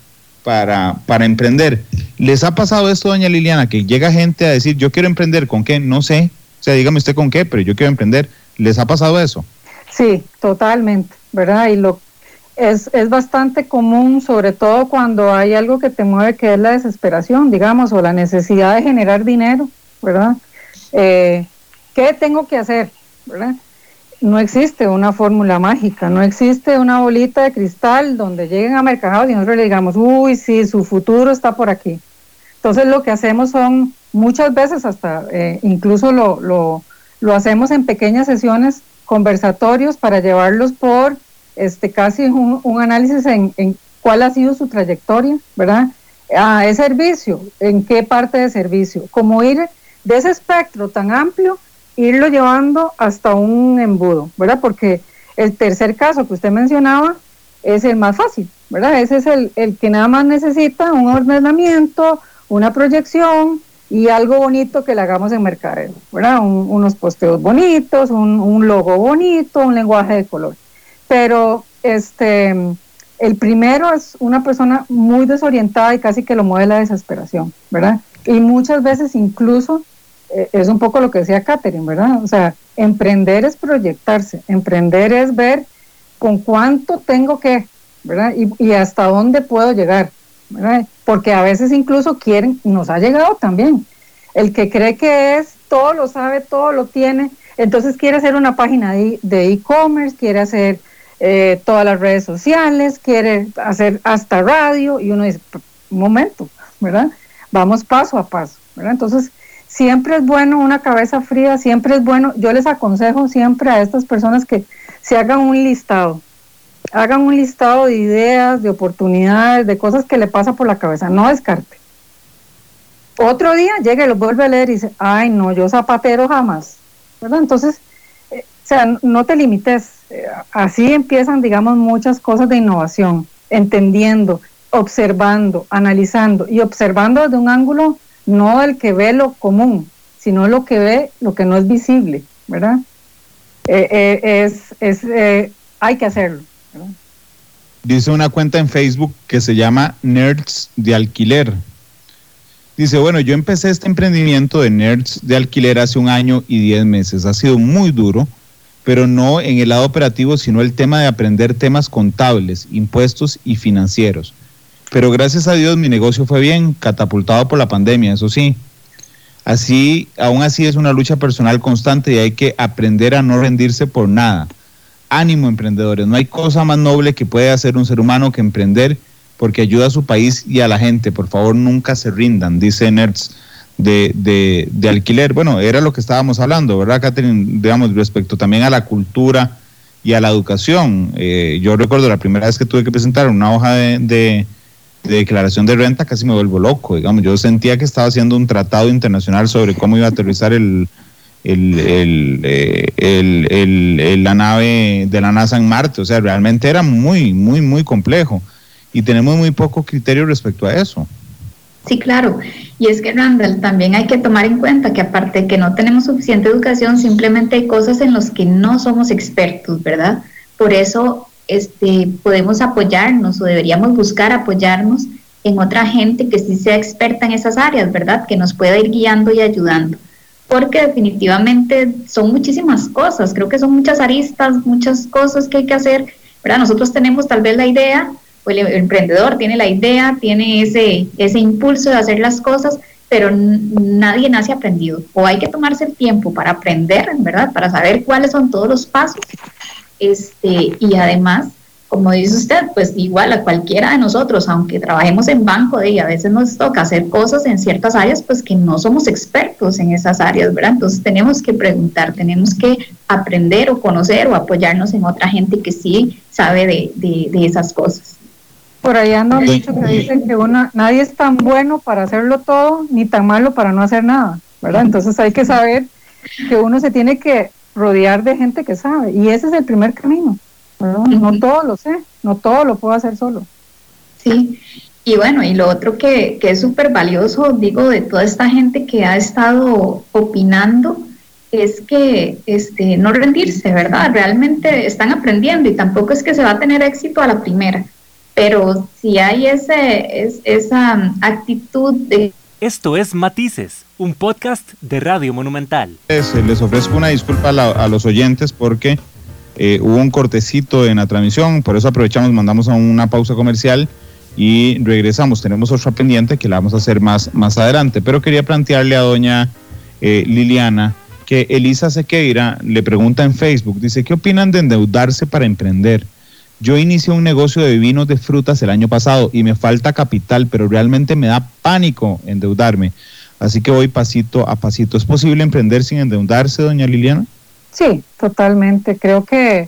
para, para emprender. ¿Les ha pasado esto, doña Liliana, que llega gente a decir, yo quiero emprender, ¿con qué? No sé. O sea, dígame usted con qué, pero yo quiero emprender. ¿Les ha pasado eso? Sí, totalmente, ¿verdad? Y lo es, es bastante común, sobre todo cuando hay algo que te mueve, que es la desesperación, digamos, o la necesidad de generar dinero, ¿verdad? Eh, ¿Qué tengo que hacer? ¿verdad? No existe una fórmula mágica, no existe una bolita de cristal donde lleguen a mercados y nosotros le digamos, uy, sí, su futuro está por aquí. Entonces lo que hacemos son, muchas veces hasta, eh, incluso lo, lo, lo hacemos en pequeñas sesiones conversatorios para llevarlos por este casi un, análisis en, cuál ha sido su trayectoria, ¿verdad? Ah, ¿Es servicio? ¿En qué parte de servicio? Como ir de ese espectro tan amplio, irlo llevando hasta un embudo, ¿verdad? Porque el tercer caso que usted mencionaba es el más fácil, ¿verdad? Ese es el, el que nada más necesita un ordenamiento, una proyección, y algo bonito que le hagamos en Mercadeo, ¿verdad? unos posteos bonitos, un, logo bonito, un lenguaje de color. Pero este, el primero es una persona muy desorientada y casi que lo mueve la desesperación, ¿verdad? Y muchas veces incluso eh, es un poco lo que decía Catherine, ¿verdad? O sea, emprender es proyectarse, emprender es ver con cuánto tengo que, ¿verdad? Y, y hasta dónde puedo llegar, ¿verdad? porque a veces incluso quieren, nos ha llegado también, el que cree que es, todo lo sabe, todo lo tiene, entonces quiere hacer una página de e-commerce, quiere hacer eh, todas las redes sociales, quiere hacer hasta radio, y uno dice, un momento, ¿verdad? Vamos paso a paso, ¿verdad? Entonces, siempre es bueno una cabeza fría, siempre es bueno, yo les aconsejo siempre a estas personas que se hagan un listado, hagan un listado de ideas, de oportunidades, de cosas que le pasa por la cabeza, no descarte. Otro día llega y lo vuelve a leer y dice, ay no, yo zapatero jamás, ¿verdad? Entonces, eh, o sea, no te limites, así empiezan, digamos, muchas cosas de innovación, entendiendo, observando, analizando y observando desde un ángulo no del que ve lo común, sino lo que ve lo que no es visible, ¿verdad? Eh, es, es hay que hacerlo. ¿verdad? Dice una cuenta en Facebook que se llama Nerds de Alquiler. Dice, bueno, yo empecé este emprendimiento de Nerds de Alquiler hace un año y diez meses. Ha sido muy duro, pero no en el lado operativo, sino el tema de aprender temas contables, impuestos y financieros. Pero gracias a Dios mi negocio fue bien, catapultado por la pandemia, eso sí. Así, aún así es una lucha personal constante y hay que aprender a no rendirse por nada ánimo emprendedores, no hay cosa más noble que puede hacer un ser humano que emprender porque ayuda a su país y a la gente. Por favor, nunca se rindan, dice Nerds de, de, alquiler. Bueno, era lo que estábamos hablando, ¿verdad, Catherine? Digamos, respecto también a la cultura y a la educación. Eh, yo recuerdo la primera vez que tuve que presentar una hoja de, de, declaración de renta, casi me vuelvo loco, digamos. Yo sentía que estaba haciendo un tratado internacional sobre cómo iba a aterrizar eh, el, el, la nave de la NASA en Marte. O sea, realmente era muy, muy, muy complejo. Y tenemos muy poco criterio respecto a eso. Sí, claro. Y es que, Randall, también hay que tomar en cuenta que aparte de que no tenemos suficiente educación, simplemente hay cosas en las que no somos expertos, ¿verdad? Por eso este, podemos apoyarnos o deberíamos buscar apoyarnos en otra gente que sí sea experta en esas áreas, ¿verdad? Que nos pueda ir guiando y ayudando porque definitivamente son muchísimas cosas, creo que son muchas aristas, muchas cosas que hay que hacer, ¿verdad? Nosotros tenemos tal vez la idea, o el, emprendedor tiene la idea, tiene ese, ese impulso de hacer las cosas, pero nadie nace aprendido, o hay que tomarse el tiempo para aprender, ¿verdad? Para saber cuáles son todos los pasos, este, y además como dice usted, pues igual a cualquiera de nosotros, aunque trabajemos en banco y a veces nos toca hacer cosas en ciertas áreas, pues que no somos expertos en esas áreas, ¿verdad? Entonces tenemos que preguntar, tenemos que aprender o conocer o apoyarnos en otra gente que sí sabe de, de, esas cosas. Por ahí ando dicho que dicen que una, nadie es tan bueno para hacerlo todo, ni tan malo para no hacer nada, ¿verdad? Entonces hay que saber que uno se tiene que rodear de gente que sabe, y ese es el primer camino. No, todo lo sé, no todo lo puedo hacer solo. Sí, y bueno, y lo otro que, que es súper valioso, digo, de toda esta gente que ha estado opinando, es que este, no rendirse, ¿verdad? Realmente están aprendiendo y tampoco es que se va a tener éxito a la primera, pero si hay ese, es, esa actitud de... Esto es Matices, un podcast de Radio Monumental. Les, ofrezco una disculpa a los oyentes porque eh, hubo un cortecito en la transmisión, por eso aprovechamos, mandamos a una pausa comercial y regresamos. Tenemos otra pendiente que la vamos a hacer más, más adelante, pero quería plantearle a doña eh, Liliana que Elisa Sequeira le pregunta en Facebook, dice, ¿qué opinan de endeudarse para emprender? Yo inicié un negocio de vinos de frutas el año pasado y me falta capital, pero realmente me da pánico endeudarme. Así que voy pasito a pasito. ¿Es posible emprender sin endeudarse, doña Liliana? Sí, totalmente. Creo que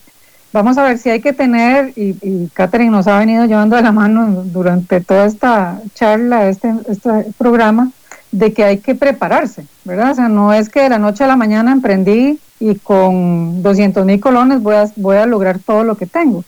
vamos a ver si hay que tener, y, Catherine nos ha venido llevando de la mano durante toda esta charla, este, este programa, de que hay que prepararse, ¿verdad? O sea, no es que de la noche a la mañana emprendí y con 200 mil colones voy a, voy a lograr todo lo que tengo.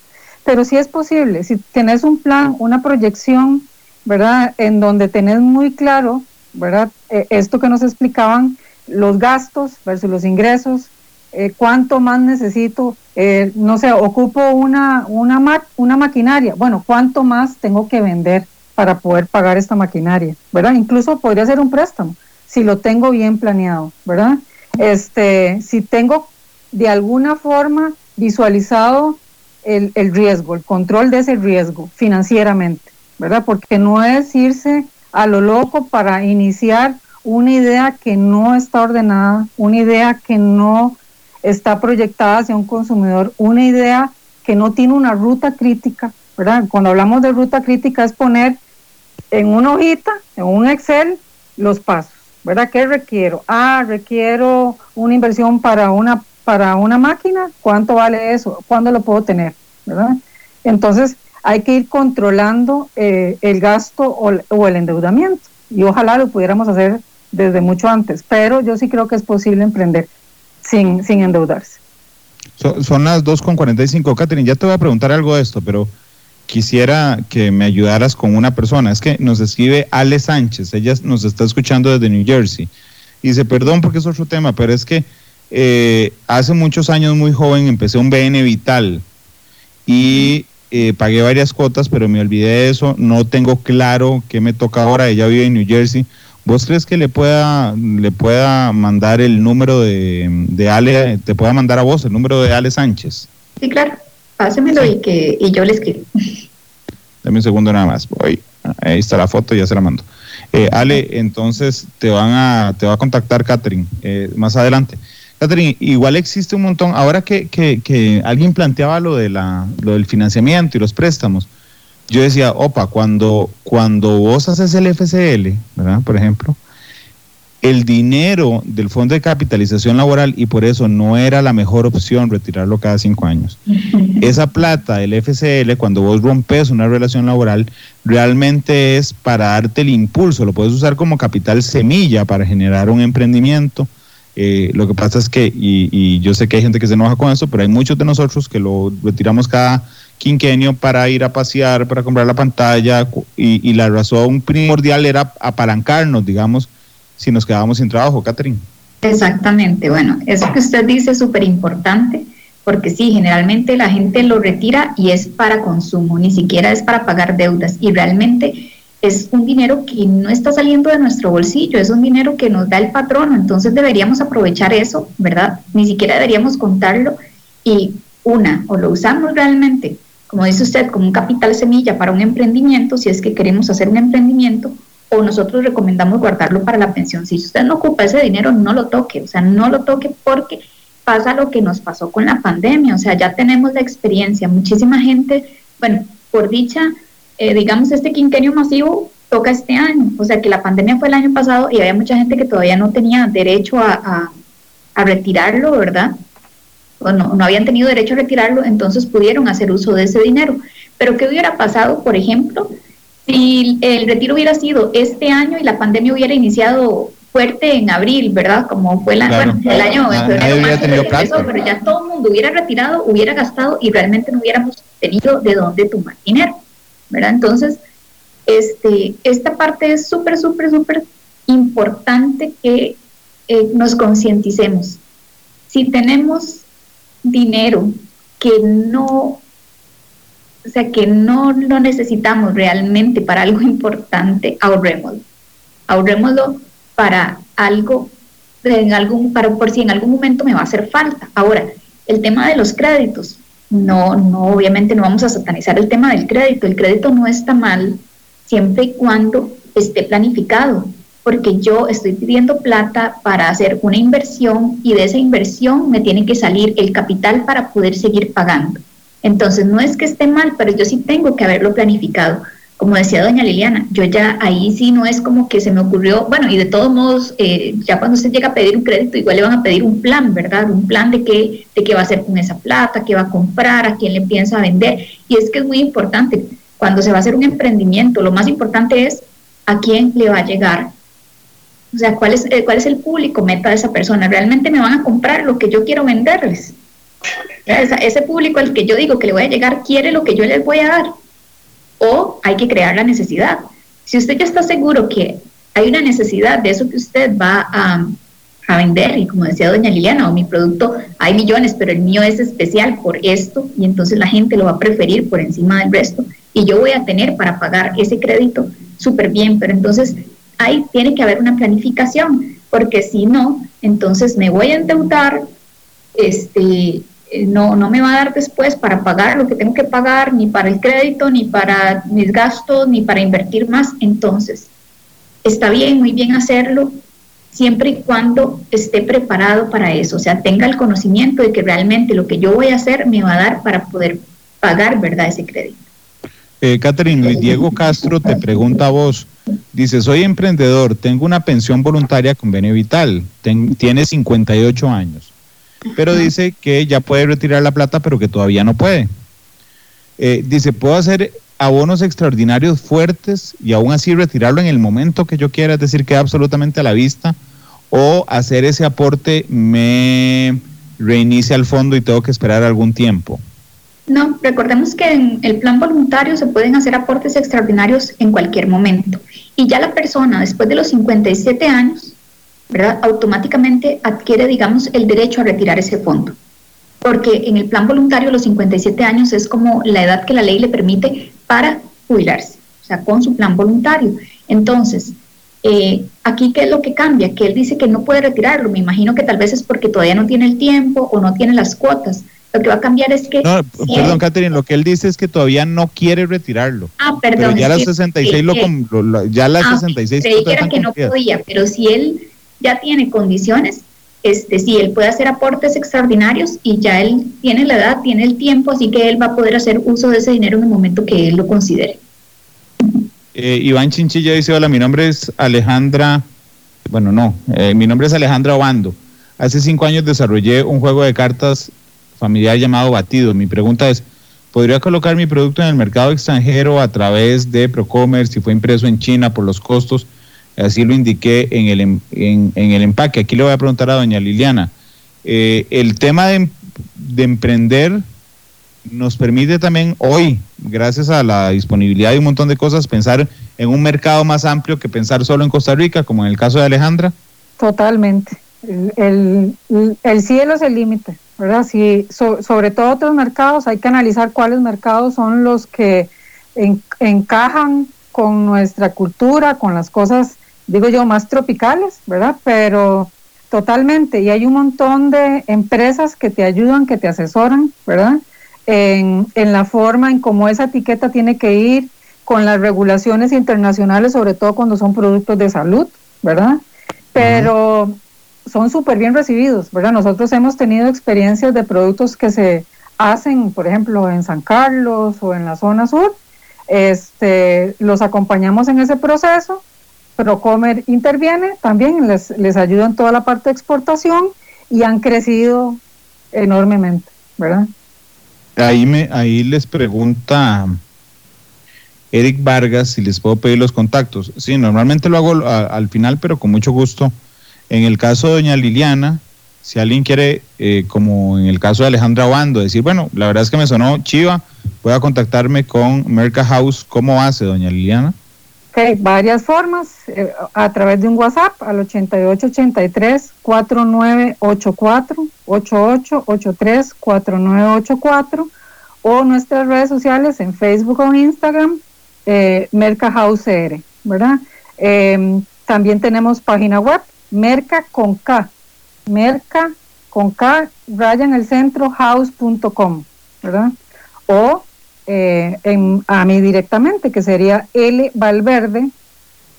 Pero sí es posible, si tenés un plan, una proyección, ¿verdad? En donde tenés muy claro, ¿verdad? Eh, esto que nos explicaban, los gastos versus los ingresos, eh, cuánto más necesito, eh, no sé, ocupo una, una, una maquinaria, bueno, cuánto más tengo que vender para poder pagar esta maquinaria, ¿verdad? Incluso podría ser un préstamo, si lo tengo bien planeado, ¿verdad? Este, si tengo de alguna forma visualizado el, el riesgo, el control de ese riesgo financieramente, ¿verdad? Porque no es irse a lo loco para iniciar una idea que no está ordenada, una idea que no está proyectada hacia un consumidor una idea que no tiene una ruta crítica, ¿verdad? Cuando hablamos de ruta crítica es poner en una hojita, en un Excel, los pasos, ¿verdad? ¿Qué requiero? Ah, requiero una inversión para una, para una máquina, ¿cuánto vale eso? ¿Cuándo lo puedo tener? Entonces hay que ir controlando eh, el gasto o, el endeudamiento, y ojalá lo pudiéramos hacer desde mucho antes, pero yo sí creo que es posible emprender sin, sin endeudarse. son las 2.45, Catherine, ya te voy a preguntar algo de esto, pero quisiera que me ayudaras con una persona. Es que nos escribe Ale Sánchez, ella nos está escuchando desde New Jersey. Dice, perdón porque es otro tema, pero es que eh, hace muchos años, muy joven, empecé un BN Vital y eh, pagué varias cuotas, pero me olvidé de eso. No tengo claro qué me toca ahora. Ella vive en New Jersey. ¿Vos crees que le pueda, le pueda mandar el número de, de Ale, te pueda mandar a vos el número de Ale Sánchez? Sí, claro. Pásemelo y, que, y yo le escribo. Dame un segundo nada más. Voy. Ahí está la foto, ya se la mando. Eh, Ale, entonces te van a, te va a contactar Catherine eh, más adelante. Catherine, igual existe un montón, ahora que, que, alguien planteaba lo, de la, lo del financiamiento y los préstamos, yo decía, opa, cuando, cuando vos haces el FCL, ¿verdad? Por ejemplo, el dinero del fondo de capitalización laboral y por eso no era la mejor opción retirarlo cada cinco años. Esa plata del FCL, cuando vos rompes una relación laboral, realmente es para darte el impulso, lo puedes usar como capital semilla para generar un emprendimiento eh, lo que pasa es que, y, yo sé que hay gente que se enoja con eso, pero hay muchos de nosotros que lo retiramos cada quinquenio para ir a pasear, para comprar la pantalla, y, la razón primordial era apalancarnos, digamos, si nos quedábamos sin trabajo, Catherine. Exactamente, bueno, eso que usted dice es súper importante, porque sí, generalmente la gente lo retira y es para consumo, ni siquiera es para pagar deudas, y realmente es un dinero que no está saliendo de nuestro bolsillo, es un dinero que nos da el patrono, entonces deberíamos aprovechar eso, ¿verdad? Ni siquiera deberíamos contarlo y una, o lo usamos realmente, como dice usted, como un capital semilla para un emprendimiento, si es que queremos hacer un emprendimiento, o nosotros recomendamos guardarlo para la pensión. Si usted no ocupa ese dinero, no lo toque, o sea, no lo toque porque pasa lo que nos pasó con la pandemia, o sea, ya tenemos la experiencia, muchísima gente, bueno, por dicha, eh, digamos, este quinquenio masivo toca este año, o sea que la pandemia fue el año pasado y había mucha gente que todavía no tenía derecho a, a, retirarlo, ¿verdad? O no, no habían tenido derecho a retirarlo, entonces pudieron hacer uso de ese dinero. Pero ¿qué hubiera pasado, por ejemplo, si el retiro hubiera sido este año y la pandemia hubiera iniciado fuerte en abril, ¿verdad? Como fue la, bueno, el año en febrero, pero ya todo el mundo hubiera retirado, hubiera gastado y realmente no hubiéramos tenido de dónde tomar dinero. Entonces, este, esta parte es súper, súper, súper importante que eh, nos concienticemos. Si tenemos dinero que no, o sea, que no lo necesitamos realmente para algo importante, ahorrémoslo. Ahorrémoslo para algo, en algún, para, por si en algún momento me va a hacer falta. Ahora, el tema de los créditos no, no, obviamente no vamos a satanizar el tema del crédito. El crédito no está mal siempre y cuando esté planificado, porque yo estoy pidiendo plata para hacer una inversión y de esa inversión me tiene que salir el capital para poder seguir pagando. Entonces, no es que esté mal, pero yo sí tengo que haberlo planificado como decía doña Liliana, yo ya ahí sí no es como que se me ocurrió, bueno, y de todos modos, eh, ya cuando usted llega a pedir un crédito, igual le van a pedir un plan, ¿verdad? Un plan de qué, de qué va a hacer con esa plata, qué va a comprar, a quién le piensa vender. Y es que es muy importante, cuando se va a hacer un emprendimiento, lo más importante es a quién le va a llegar. O sea, cuál es, eh, cuál es el público meta de esa persona. ¿Realmente me van a comprar lo que yo quiero venderles? ese público al que yo digo que le voy a llegar quiere lo que yo les voy a dar o hay que crear la necesidad. Si usted ya está seguro que hay una necesidad de eso que usted va a, vender, y como decía doña Liliana, o mi producto, hay millones, pero el mío es especial por esto, y entonces la gente lo va a preferir por encima del resto, y yo voy a tener para pagar ese crédito súper bien, pero entonces ahí tiene que haber una planificación, porque si no, entonces me voy a endeudar, este, no, no me va a dar después para pagar lo que tengo que pagar, ni para el crédito, ni para mis gastos, ni para invertir más. Entonces, está bien, muy bien hacerlo, siempre y cuando esté preparado para eso, o sea, tenga el conocimiento de que realmente lo que yo voy a hacer me va a dar para poder pagar, ¿verdad?, ese crédito. Eh, Catherine, Luis Diego Castro te pregunta a vos, dice, soy emprendedor, tengo una pensión voluntaria con Bene Vital, tiene 58 años pero dice que ya puede retirar la plata, pero que todavía no puede. Eh, dice, ¿puedo hacer abonos extraordinarios fuertes y aún así retirarlo en el momento que yo quiera, es decir, queda absolutamente a la vista, o hacer ese aporte me reinicia el fondo y tengo que esperar algún tiempo. No, recordemos que en el plan voluntario se pueden hacer aportes extraordinarios en cualquier momento. Y ya la persona, después de los 57 años, ¿verdad? automáticamente adquiere, digamos, el derecho a retirar ese fondo. Porque en el plan voluntario los 57 años es como la edad que la ley le permite para jubilarse, o sea, con su plan voluntario. Entonces, eh, aquí, ¿qué es lo que cambia? Que él dice que no puede retirarlo. Me imagino que tal vez es porque todavía no tiene el tiempo o no tiene las cuotas lo que va a cambiar es que... No, perdón, Catherine, lo que él dice es que todavía no quiere retirarlo. Ah, perdón. Pero ya las 66 lo, ya las ah, 66 creí que era que no podía, pero si él ya tiene condiciones, este sí, él puede hacer aportes extraordinarios y ya él tiene la edad, tiene el tiempo, así que él va a poder hacer uso de ese dinero en el momento que él lo considere. Eh, Iván Chinchilla dice, hola, mi nombre es Alejandra, bueno, no, eh, mi nombre es Alejandra Obando. Hace cinco años desarrollé un juego de cartas familiar llamado Batido. Mi pregunta es, ¿podría colocar mi producto en el mercado extranjero a través de Procommerce si fue impreso en China por los costos? Así lo indiqué en el, em, en, el empaque. Aquí le voy a preguntar a doña Liliana. Eh, el tema de, de emprender nos permite también hoy, gracias a la disponibilidad de un montón de cosas, pensar en un mercado más amplio que pensar solo en Costa Rica, como en el caso de Alejandra? Totalmente. El, el cielo es el límite. ¿verdad? Si, sobre todo otros mercados, hay que analizar cuáles mercados son los que encajan con nuestra cultura, con las cosas, digo yo, más tropicales, ¿verdad? Pero totalmente, y hay un montón de empresas que te ayudan, que te asesoran, ¿verdad? En, en la forma en cómo esa etiqueta tiene que ir con las regulaciones internacionales, sobre todo cuando son productos de salud, ¿verdad? Pero son súper bien recibidos, ¿verdad? Nosotros hemos tenido experiencias de productos que se hacen, por ejemplo, en San Carlos o en la zona sur, este, los acompañamos en ese proceso, Procomer interviene, también les, les ayuda en toda la parte de exportación y han crecido enormemente, ¿verdad? Ahí, me, ahí les pregunta Eric Vargas si les puedo pedir los contactos. Sí, normalmente lo hago al final, pero con mucho gusto en el caso de doña Liliana, si alguien quiere, eh, como en el caso de Alejandra Obando, decir, bueno, la verdad es que me sonó chiva, pueda contactarme con Merca House. ¿Cómo hace, doña Liliana? Ok, varias formas, eh, a través de un WhatsApp al 8883-4984, 8883-4984, o nuestras redes sociales en Facebook o Instagram, eh, Merca House CR, ¿verdad? Em, también tenemos página web Merca con K, Merca con K, raya en el centro, house.com, ¿verdad? O eh, a mí directamente, que sería L Valverde,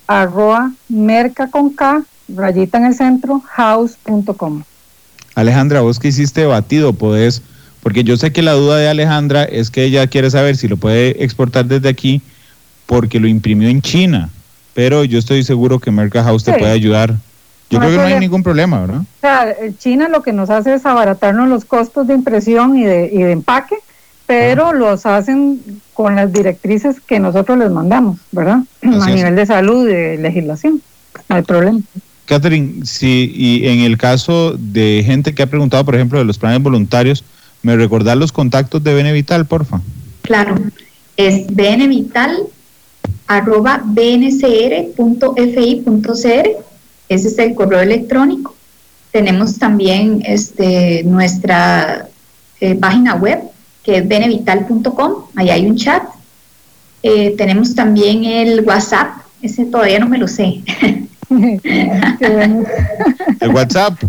arroba merca con K, rayita en el centro, house.com. Alejandra, vos que hiciste batido, podés, porque yo sé que la duda de Alejandra es que ella quiere saber si lo puede exportar desde aquí porque lo imprimió en China, pero yo estoy seguro que Merca House te puede ayudar yo creo que no hay ningún problema, ¿verdad? O sea, China lo que nos hace es abaratarnos los costos de impresión y de, y de empaque, pero los hacen con las directrices que nosotros les mandamos, ¿verdad? a nivel de salud y de legislación. No hay problema. Catherine, si y en el caso de gente que ha preguntado, por ejemplo, de los planes voluntarios, ¿me recordar los contactos de Benevital, porfa? Claro, es benevital arroba bncr.fi.cr ese es el correo electrónico. Tenemos también este, nuestra eh, página web, que es benevital.com, ahí hay un chat. Eh, tenemos también el WhatsApp, ese todavía no me lo sé. el WhatsApp.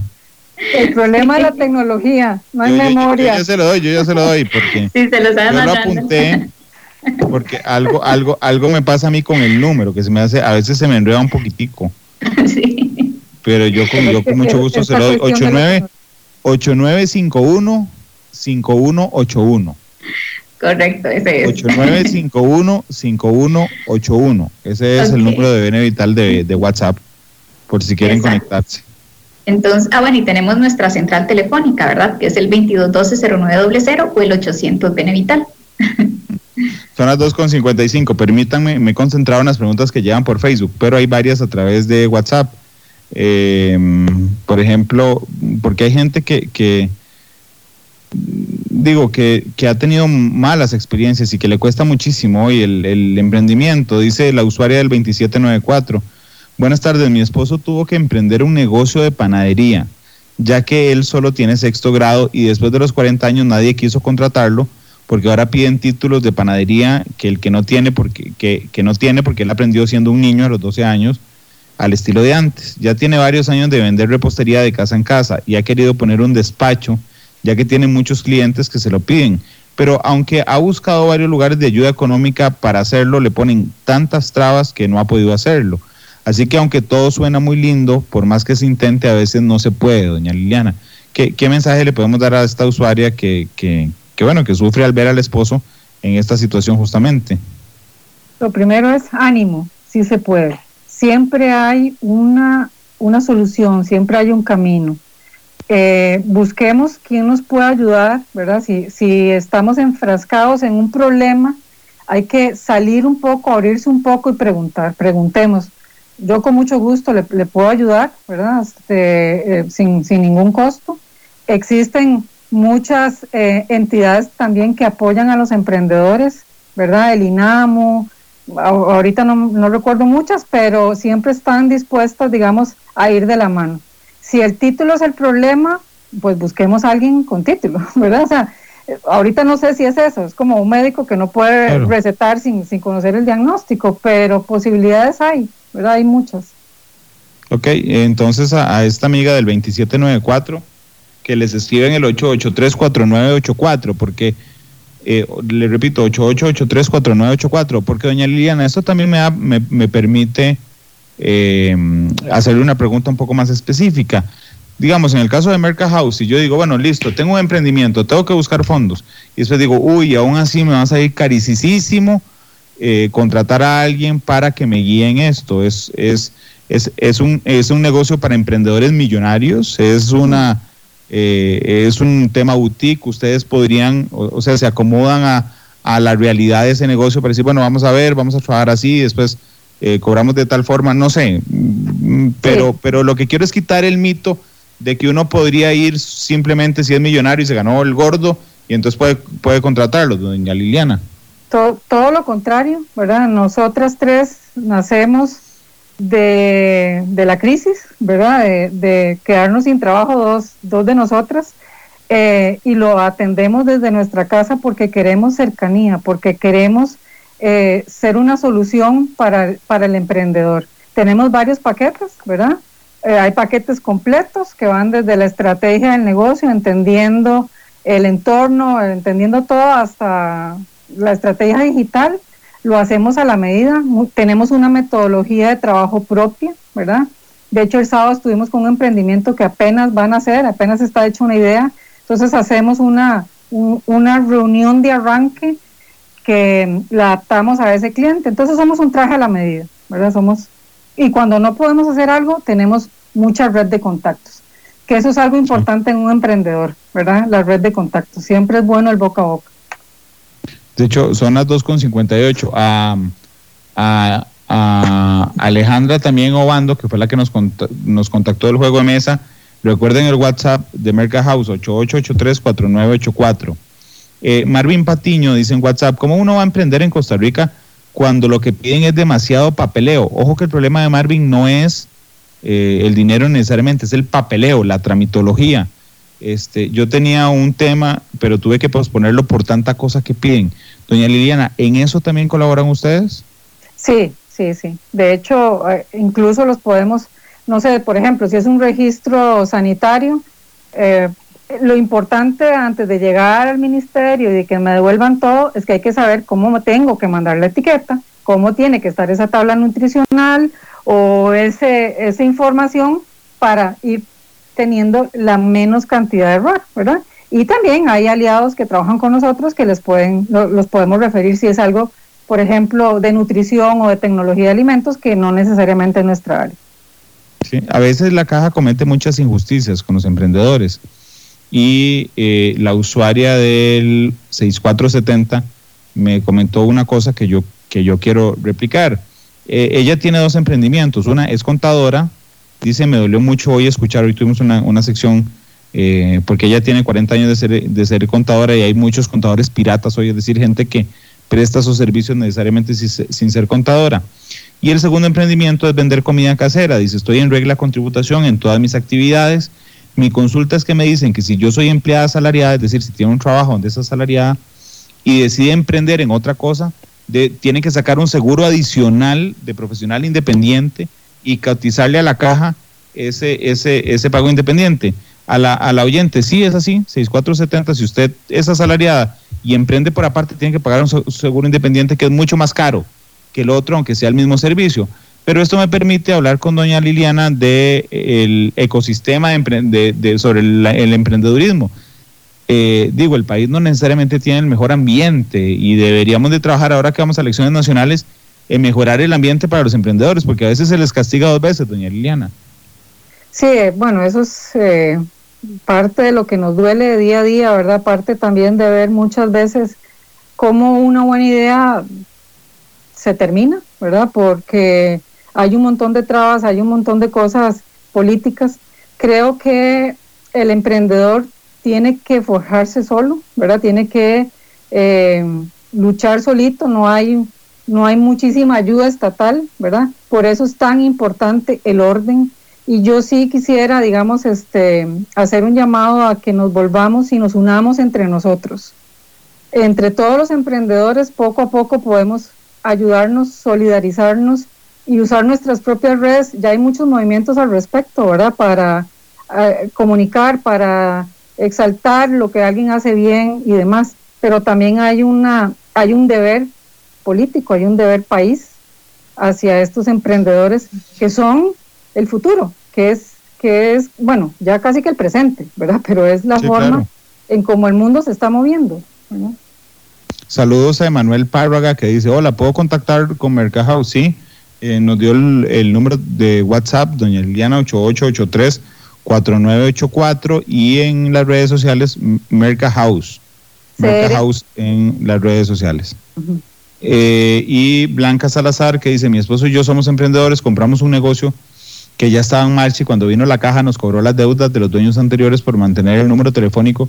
El problema de la tecnología, no hay memoria. Yo, ya se lo doy, yo ya se lo doy, porque sí, se lo yo lo apunté, porque algo, algo, algo me pasa a mí con el número, que se me hace, a veces se me enreda un poquitico. Sí pero yo con, yo con mucho gusto se lo doy. 89, 8951 5181. Correcto, ese es. 8951 5181. Ese es el número de Benevital de, de WhatsApp, por si quieren conectarse. Entonces, ah, bueno, y tenemos nuestra central telefónica, ¿verdad? Que es el 2212-0900 o el 800 Benevital. Son las 2.55. Permítanme, me he concentrado en las preguntas que llegan por Facebook, pero hay varias a través de WhatsApp. Eh, por ejemplo, porque hay gente que, que digo, que, que, ha tenido malas experiencias y que le cuesta muchísimo hoy el, el emprendimiento, dice la usuaria del 2794. Buenas tardes, mi esposo tuvo que emprender un negocio de panadería, ya que él solo tiene sexto grado y después de los 40 años nadie quiso contratarlo porque ahora piden títulos de panadería que el que no tiene porque que, que no tiene porque él aprendió siendo un niño a los 12 años al estilo de antes. Ya tiene varios años de vender repostería de casa en casa y ha querido poner un despacho ya que tiene muchos clientes que se lo piden. Pero aunque ha buscado varios lugares de ayuda económica para hacerlo, le ponen tantas trabas que no ha podido hacerlo. Así que aunque todo suena muy lindo, por más que se intente, a veces no se puede, doña Liliana. ¿Qué, mensaje le podemos dar a esta usuaria que, que, que, bueno, que sufre al ver al esposo en esta situación justamente? Lo primero es ánimo, sí se puede. Siempre hay una, una solución, siempre hay un camino. Eh, busquemos quién nos pueda ayudar, ¿verdad? Si, estamos enfrascados en un problema, hay que salir un poco, abrirse un poco y preguntar, preguntemos. Yo con mucho gusto le, le puedo ayudar, ¿verdad? Este, eh, sin, sin, ningún costo. Existen muchas eh, entidades también que apoyan a los emprendedores, ¿verdad? El INAMO, ahorita no, no recuerdo muchas, pero siempre están dispuestas, digamos, a ir de la mano si el título es el problema, pues busquemos a alguien con título, ¿verdad? O sea, ahorita no sé si es eso, es como un médico que no puede claro. recetar sin, sin conocer el diagnóstico, pero posibilidades hay, ¿verdad? Hay muchas. Ok, entonces a, a esta amiga del 2794, que les escriben el 8834984, porque, eh, le repito, 88834984, porque doña Liliana, esto también me, da, me, me permite eh, hacerle una pregunta un poco más específica. Digamos, en el caso de Merca House, si yo digo, bueno, listo, tengo un emprendimiento, tengo que buscar fondos, y después digo, uy, aún así me va a salir carísimo eh, contratar a alguien para que me guíe en esto. Es, es, es, es, un, es un negocio para emprendedores millonarios, es una... Eh, es un tema boutique, ustedes podrían, o, o sea, se acomodan a, a, la realidad de ese negocio para decir, bueno, vamos a ver, vamos a trabajar así, después eh, cobramos de tal forma, no sé, mm, pero, sí. pero lo que quiero es quitar el mito de que uno podría ir simplemente si es millonario y se ganó el gordo y entonces puede, puede contratarlo, doña Liliana. Todo, todo lo contrario, ¿verdad? Nosotras tres nacemos de, de la crisis, ¿verdad? De, de, quedarnos sin trabajo dos, dos de nosotras. Eh, y lo atendemos desde nuestra casa porque queremos cercanía, porque queremos eh, ser una solución para, para, el emprendedor. Tenemos varios paquetes, ¿verdad? Eh, hay paquetes completos que van desde la estrategia del negocio, entendiendo el entorno, entendiendo todo hasta la estrategia digital. Lo hacemos a la medida. Tenemos una metodología de trabajo propia, ¿verdad? De hecho, el sábado estuvimos con un emprendimiento que apenas van a hacer, apenas está hecha una idea. Entonces hacemos una, un, una reunión de arranque que la adaptamos a ese cliente. Entonces somos un traje a la medida, ¿verdad? Somos y cuando no podemos hacer algo, tenemos mucha red de contactos, que eso es algo importante en un emprendedor, ¿verdad? La red de contactos, siempre es bueno el boca a boca. De hecho, son las 2.58. A, a, a Alejandra también Obando, que fue la que nos, cont nos contactó del juego de mesa, recuerden el WhatsApp de Merca House, 8883-4984. Eh, Marvin Patiño dice en WhatsApp, ¿cómo uno va a emprender en Costa Rica cuando lo que piden es demasiado papeleo? Ojo que el problema de Marvin no es eh, el dinero necesariamente, es el papeleo, la tramitología. Este, yo tenía un tema, pero tuve que posponerlo por tanta cosa que piden. Doña Liliana, ¿en eso también colaboran ustedes? Sí, sí, sí. De hecho, eh, incluso los podemos, no sé, por ejemplo, si es un registro sanitario, eh, lo importante antes de llegar al ministerio y de que me devuelvan todo es que hay que saber cómo tengo que mandar la etiqueta, cómo tiene que estar esa tabla nutricional o ese, esa información para ir teniendo la menos cantidad de error, ¿verdad? Y también hay aliados que trabajan con nosotros que les pueden, los podemos referir si es algo, por ejemplo, de nutrición o de tecnología de alimentos que no necesariamente es nuestra área. Sí, a veces la caja comete muchas injusticias con los emprendedores y eh, la usuaria del 6470 me comentó una cosa que yo, que yo quiero replicar. Eh, ella tiene dos emprendimientos. Una es contadora. Dice, me dolió mucho hoy escuchar, hoy tuvimos una, una sección, eh, porque ella tiene 40 años de ser, de ser contadora y hay muchos contadores piratas hoy, es decir, gente que presta sus servicios necesariamente sin, ser contadora. Y el segundo emprendimiento es vender comida casera. Dice, estoy en regla con tributación en todas mis actividades. Mi consulta es que me dicen que si yo soy empleada asalariada, es decir, si tiene un trabajo donde es asalariada y decide emprender en otra cosa, de, tiene que sacar un seguro adicional de profesional independiente y cotizarle a la caja ese, ese, ese pago independiente. A la, a la oyente, sí es así, 6470, si usted es asalariada y emprende por aparte, tiene que pagar un seguro independiente que es mucho más caro que el otro, aunque sea el mismo servicio. Pero esto me permite hablar con doña Liliana del el ecosistema de, sobre el, emprendedurismo. Eh, digo, el país no necesariamente tiene el mejor ambiente y deberíamos de trabajar ahora que vamos a elecciones nacionales en mejorar el ambiente para los emprendedores, porque a veces se les castiga dos veces, doña Liliana. Sí, bueno, eso es eh, parte de lo que nos duele día a día, ¿verdad? Parte también de ver muchas veces cómo una buena idea se termina, ¿verdad? Porque hay un montón de trabas, hay un montón de cosas políticas. Creo que el emprendedor tiene que forjarse solo, ¿verdad? Tiene que eh, luchar solito, no hay, no hay muchísima ayuda estatal, ¿verdad? Por eso es tan importante el orden y yo sí quisiera, digamos, este, hacer un llamado a que nos volvamos y nos unamos entre nosotros. Entre todos los emprendedores, poco a poco podemos ayudarnos, solidarizarnos y usar nuestras propias redes. Ya hay muchos movimientos al respecto, ¿verdad? Para eh, comunicar, para exaltar lo que alguien hace bien y demás. Pero también hay, una, hay un deber político, hay un deber país hacia estos emprendedores que son el futuro, que es, que es, bueno, ya casi que el presente, ¿verdad? Pero es la forma en cómo el mundo se está moviendo. Saludos a Emanuel Párraga que dice, hola, ¿puedo contactar con Mercahouse? Sí, eh, nos dio el, número de WhatsApp, doña Liliana 8883 4984 y en las redes sociales Mercahouse. Mercahouse en las redes sociales. Eh, y Blanca Salazar que dice, mi esposo y yo somos emprendedores, compramos un negocio que ya estaba en marcha y cuando vino la caja nos cobró las deudas de los dueños anteriores por mantener el número telefónico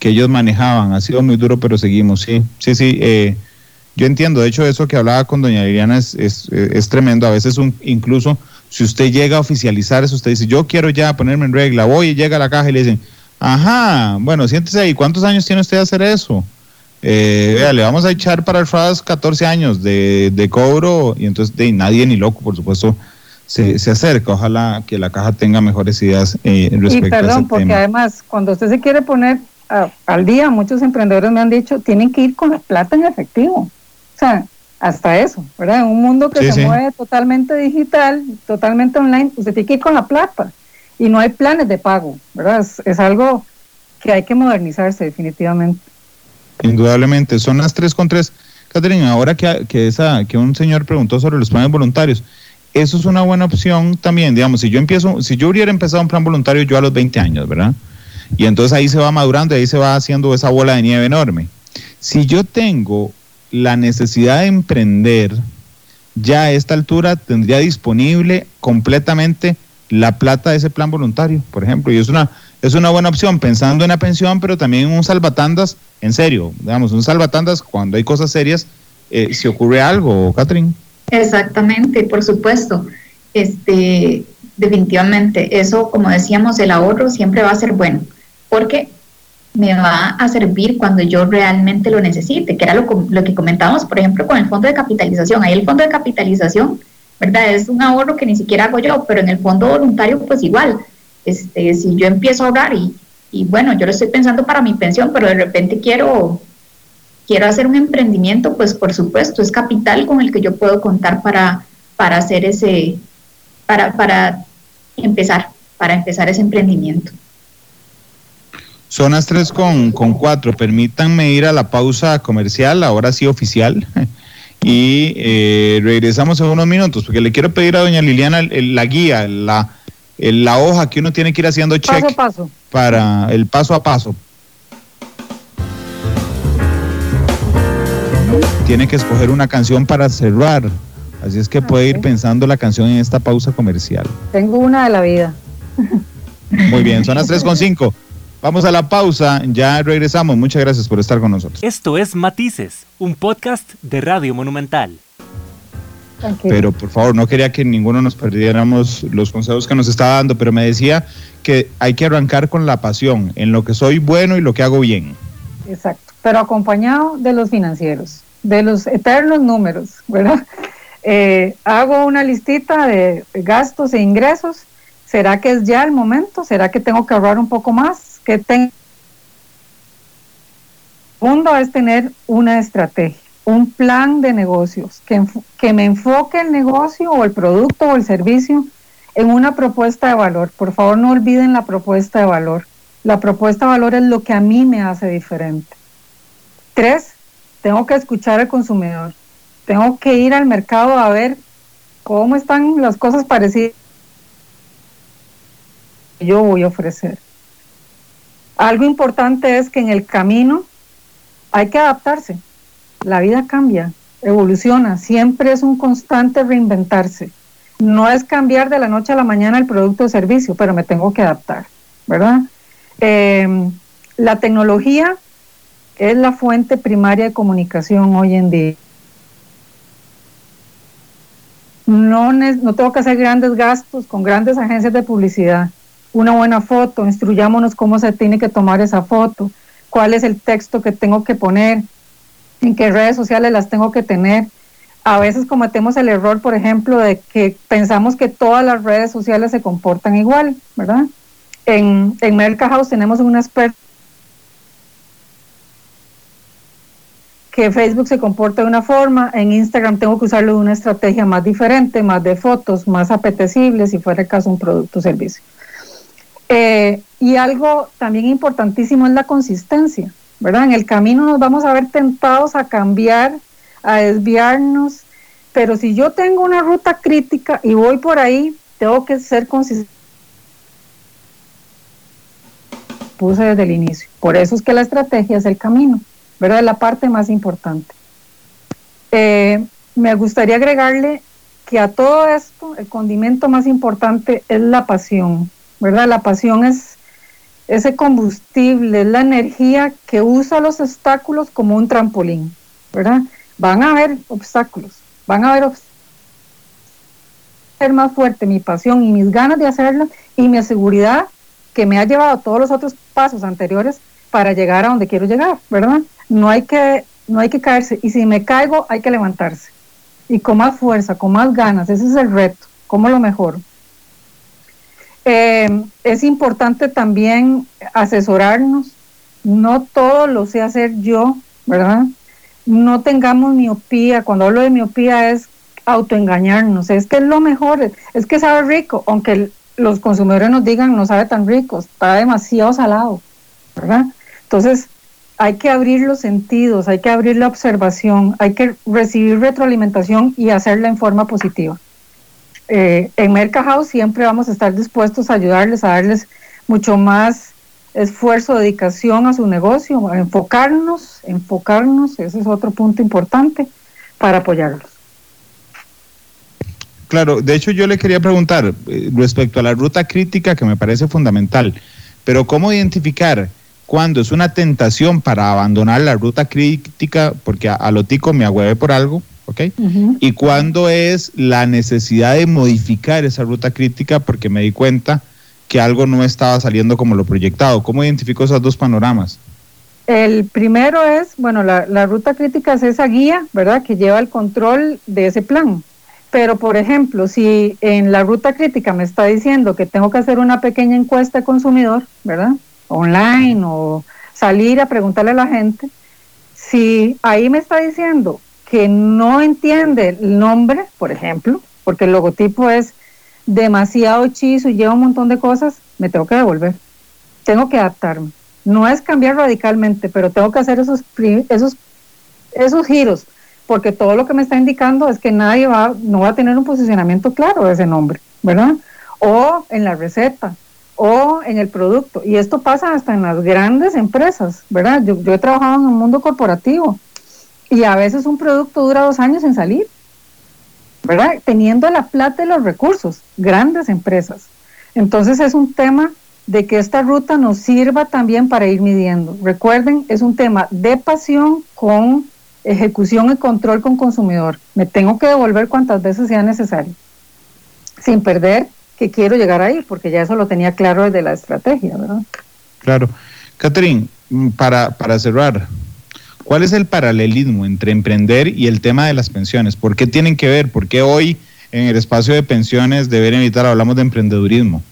que ellos manejaban. Ha sido muy duro, pero seguimos. Sí, sí, sí. Eh, yo entiendo. De hecho, eso que hablaba con doña Liliana es, es, tremendo. A veces un, incluso si usted llega a oficializar eso, usted dice, yo quiero ya ponerme en regla, voy y llega a la caja y le dicen, ajá, bueno, siéntese ahí, ¿cuántos años tiene usted de hacer eso? Eh, vea, le vamos a echar para el FRAS 14 años de, de cobro y entonces de nadie ni loco, por supuesto, se, se acerca. Ojalá que la caja tenga mejores ideas eh, respecto y perdón, porque además, cuando usted se quiere poner al día, muchos emprendedores me han dicho, tienen que ir con la plata en efectivo. Hasta eso, ¿verdad? En un mundo que se mueve totalmente digital, totalmente online, usted tiene que ir con la plata. Y no hay planes de pago, ¿verdad? Es, algo que hay que modernizarse definitivamente. Indudablemente, son las tres con tres. Catherine, ahora que, que, esa, que un señor preguntó sobre los planes voluntarios, eso es una buena opción también, digamos, si yo empiezo, si yo hubiera empezado un plan voluntario yo a los 20 años, ¿verdad? Y entonces ahí se va madurando y ahí se va haciendo esa bola de nieve enorme. Si yo tengo la necesidad de emprender, ya a esta altura tendría disponible completamente la plata de ese plan voluntario, por ejemplo, y es una es una buena opción pensando en la pensión, pero también un salvatandas, en serio, digamos, un salvatandas cuando hay cosas serias, eh, si ocurre algo, Catherine. Exactamente, por supuesto. Este, definitivamente, eso, como decíamos, el ahorro siempre va a ser bueno, porque me va a servir cuando yo realmente lo necesite, que era lo, lo que comentábamos, por ejemplo, con el fondo de capitalización. Ahí el fondo de capitalización, ¿verdad? Es un ahorro que ni siquiera hago yo, pero en el fondo voluntario, pues igual. Este, si yo empiezo a ahorrar y, y bueno, yo lo estoy pensando para mi pensión, pero de repente quiero quiero hacer un emprendimiento, pues por supuesto, es capital con el que yo puedo contar para, para hacer ese, para, para empezar, para empezar ese emprendimiento. Son las 3 con, con 4. Permítanme ir a la pausa comercial, ahora sí oficial. Y eh, regresamos en unos minutos, porque le quiero pedir a doña Liliana la guía, la, la hoja que uno tiene que ir haciendo check paso a paso. para el paso a paso tiene que escoger una canción para cerrar. Así es que puede ir pensando la canción en esta pausa comercial. Tengo una de la vida. Muy bien, son las 3.5. Vamos a la pausa, ya regresamos. Muchas gracias por estar con nosotros. Esto es Matices, un podcast de Radio Monumental. Pero por favor, no quería que ninguno nos perdiéramos los consejos que nos estaba dando, pero me decía que hay que arrancar con la pasión, en lo que soy bueno y lo que hago bien. Exacto, pero acompañado de los financieros, de los eternos números, ¿verdad? Eh, hago una listita de gastos e ingresos. ¿Será que es ya el momento? ¿Será que tengo que ahorrar un poco más? ¿Qué tengo? Segundo es tener una estrategia un plan de negocios que, que me enfoque el negocio o el producto o el servicio en una propuesta de valor. Por favor, no olviden la propuesta de valor. La propuesta de valor es lo que a mí me hace diferente. Tres, tengo que escuchar al consumidor. Tengo que ir al mercado a ver cómo están las cosas parecidas que yo voy a ofrecer. Algo importante es que en el camino hay que adaptarse la vida cambia, evoluciona, siempre es un constante reinventarse. No es cambiar de la noche a la mañana el producto o servicio, pero me tengo que adaptar, ¿verdad? Em, la tecnología es la fuente primaria de comunicación hoy en día. No, no tengo que hacer grandes gastos con grandes agencias de publicidad. Una buena foto, instruyámonos cómo se tiene que tomar esa foto, cuál es el texto que tengo que poner, en qué redes sociales las tengo que tener. A veces cometemos el error, por ejemplo, de que pensamos que todas las redes sociales se comportan igual, ¿verdad? En, en Merca House tenemos un experto que Facebook se comporta de una forma, en Instagram tengo que usarlo de una estrategia más diferente, más de fotos, más apetecible, si fuera el caso un producto o servicio. Eh, y algo también importantísimo es la consistencia. ¿verdad? En el camino nos vamos a ver tentados a cambiar, a desviarnos, pero si yo tengo una ruta crítica y voy por ahí, tengo que ser consistente. Puse desde el inicio. Por eso es que la estrategia es el camino, ¿verdad? Es la parte más importante. Eh, me gustaría agregarle que a todo esto el condimento más importante es la pasión, ¿verdad? La pasión es ese combustible, es la energía que usa los obstáculos como un trampolín, ¿verdad? Van a haber obstáculos, van a haber obstáculos. Ser más fuerte mi pasión y mis ganas de hacerlo y mi seguridad que me ha llevado todos los otros pasos anteriores para llegar a donde quiero llegar, ¿verdad? No hay que, no hay que caerse y si me caigo hay que levantarse y con más fuerza, con más ganas, ese es el reto, ¿cómo lo mejoro? Eh, es importante también asesorarnos. No todo lo sé hacer yo, ¿verdad? No tengamos miopía. Cuando hablo de miopía es autoengañarnos. Es que es lo mejor, es que sabe rico, aunque los consumidores nos digan no sabe tan rico, está demasiado salado, ¿verdad? Entonces hay que abrir los sentidos, hay que abrir la observación, hay que recibir retroalimentación y hacerla en forma positiva. Eh, en House siempre vamos a estar dispuestos a ayudarles, a darles mucho más esfuerzo, dedicación a su negocio, a enfocarnos, enfocarnos, ese es otro punto importante para apoyarlos. Claro, de hecho yo le quería preguntar eh, respecto a la ruta crítica que me parece fundamental, pero ¿cómo identificar cuando es una tentación para abandonar la ruta crítica porque a, a lo me agüeve por algo ¿ok? Y cuándo es la necesidad de modificar esa ruta crítica porque me di cuenta que algo no estaba saliendo como lo proyectado. ¿Cómo identifico esos dos panoramas? El primero es, bueno, la, la ruta crítica es esa guía, ¿verdad?, que lleva el control de ese plan. Pero, por ejemplo, si en la ruta crítica me está diciendo que tengo que hacer una pequeña encuesta de consumidor, ¿verdad? Online o salir a preguntarle a la gente, si ahí me está diciendo que no entiende el nombre, por ejemplo, porque el logotipo es demasiado hechizo y lleva un montón de cosas, me tengo que devolver. Tengo que adaptarme. No es cambiar radicalmente, pero tengo que hacer esos, esos, esos giros, porque todo lo que me está indicando es que nadie va, no va a tener un posicionamiento claro de ese nombre, ¿verdad? O en la receta, o en el producto. Y esto pasa hasta en las grandes empresas, ¿verdad? Yo, yo he trabajado en un mundo corporativo Y a veces un producto dura dos años en salir, ¿verdad? Teniendo la plata y los recursos, grandes empresas. Entonces es un tema de que esta ruta nos sirva también para ir midiendo. Recuerden, es un tema de pasión con ejecución y control con consumidor. Me tengo que devolver cuantas veces sea necesario, sin perder que quiero llegar ahí, porque ya eso lo tenía claro desde la estrategia, ¿verdad? Claro. Catherine, para, para cerrar, ¿cuál es el paralelismo entre emprender y el tema de las pensiones? ¿Por qué tienen que ver? ¿Por qué hoy en el espacio de pensiones de Ver Evitar hablamos de emprendedurismo?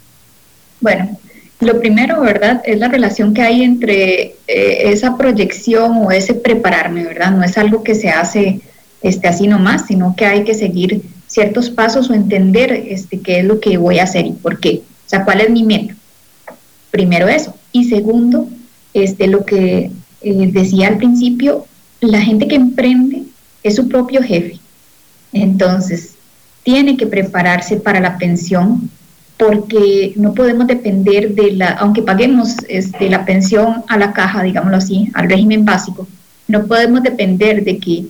Bueno, lo primero, ¿verdad? Es la relación que hay entre eh, esa proyección o ese prepararme, ¿verdad? No es algo que se hace este, así nomás, sino que hay que seguir ciertos pasos o entender este, qué es lo que voy a hacer y por qué. O sea, cuál es mi meta. Primero eso. Y segundo, este, lo que eh, decía al principio, la gente que emprende es su propio jefe. Entonces, tiene que prepararse para la pensión porque no podemos depender de la, aunque paguemos este, la pensión a la caja, digámoslo así, al régimen básico, no podemos depender de que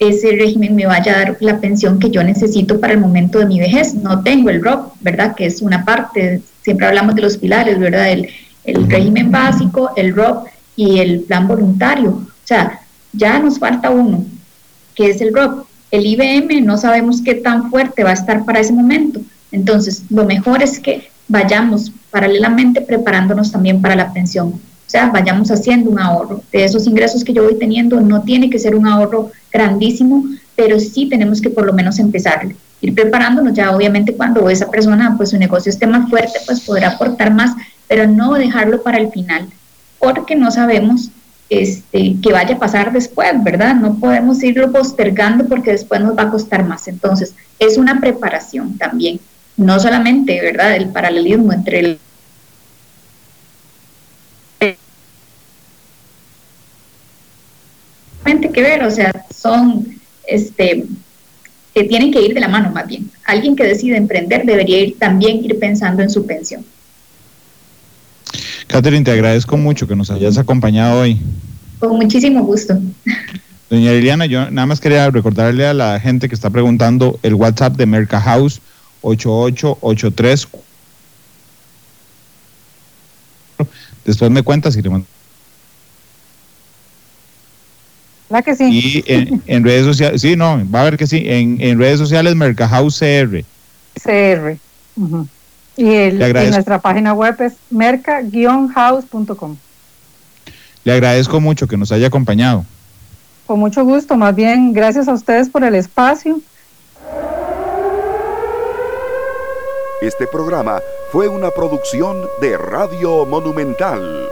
ese régimen me vaya a dar la pensión que yo necesito para el momento de mi vejez. No tengo el ROP, ¿verdad? Que es una parte, siempre hablamos de los pilares, ¿verdad? El, el régimen básico, el ROP y el plan voluntario. O sea, ya nos falta uno, que es el ROP. El IBM no sabemos qué tan fuerte va a estar para ese momento. Entonces, lo mejor es que vayamos paralelamente preparándonos también para la pensión. O sea, vayamos haciendo un ahorro. De esos ingresos que yo voy teniendo, no tiene que ser un ahorro grandísimo, pero sí tenemos que por lo menos empezar. Ir preparándonos ya, obviamente, cuando esa persona, pues su negocio esté más fuerte, pues podrá aportar más, pero no dejarlo para el final, porque no sabemos este, que vaya a pasar después, ¿verdad? No podemos irlo postergando porque después nos va a costar más. Entonces, es una preparación también no solamente, ¿verdad?, el paralelismo entre el que ver, o sea, son, este, que tienen que ir de la mano más bien. Alguien que decide emprender debería ir también ir pensando en su pensión. Catherine, te agradezco mucho que nos hayas acompañado hoy. Con muchísimo gusto. Doña Liliana, yo nada más quería recordarle a la gente que está preguntando el WhatsApp de Merca House 8883. Después me cuentas si le ¿La que sí? Y en, redes sociales, sí, no, va a ver que sí, en, en redes sociales Mercahouse CR. CR. Y el, nuestra página web es merca-house.com. Le agradezco mucho que nos haya acompañado. Con mucho gusto, más bien gracias a ustedes por el espacio Este programa fue una producción de Radio Monumental.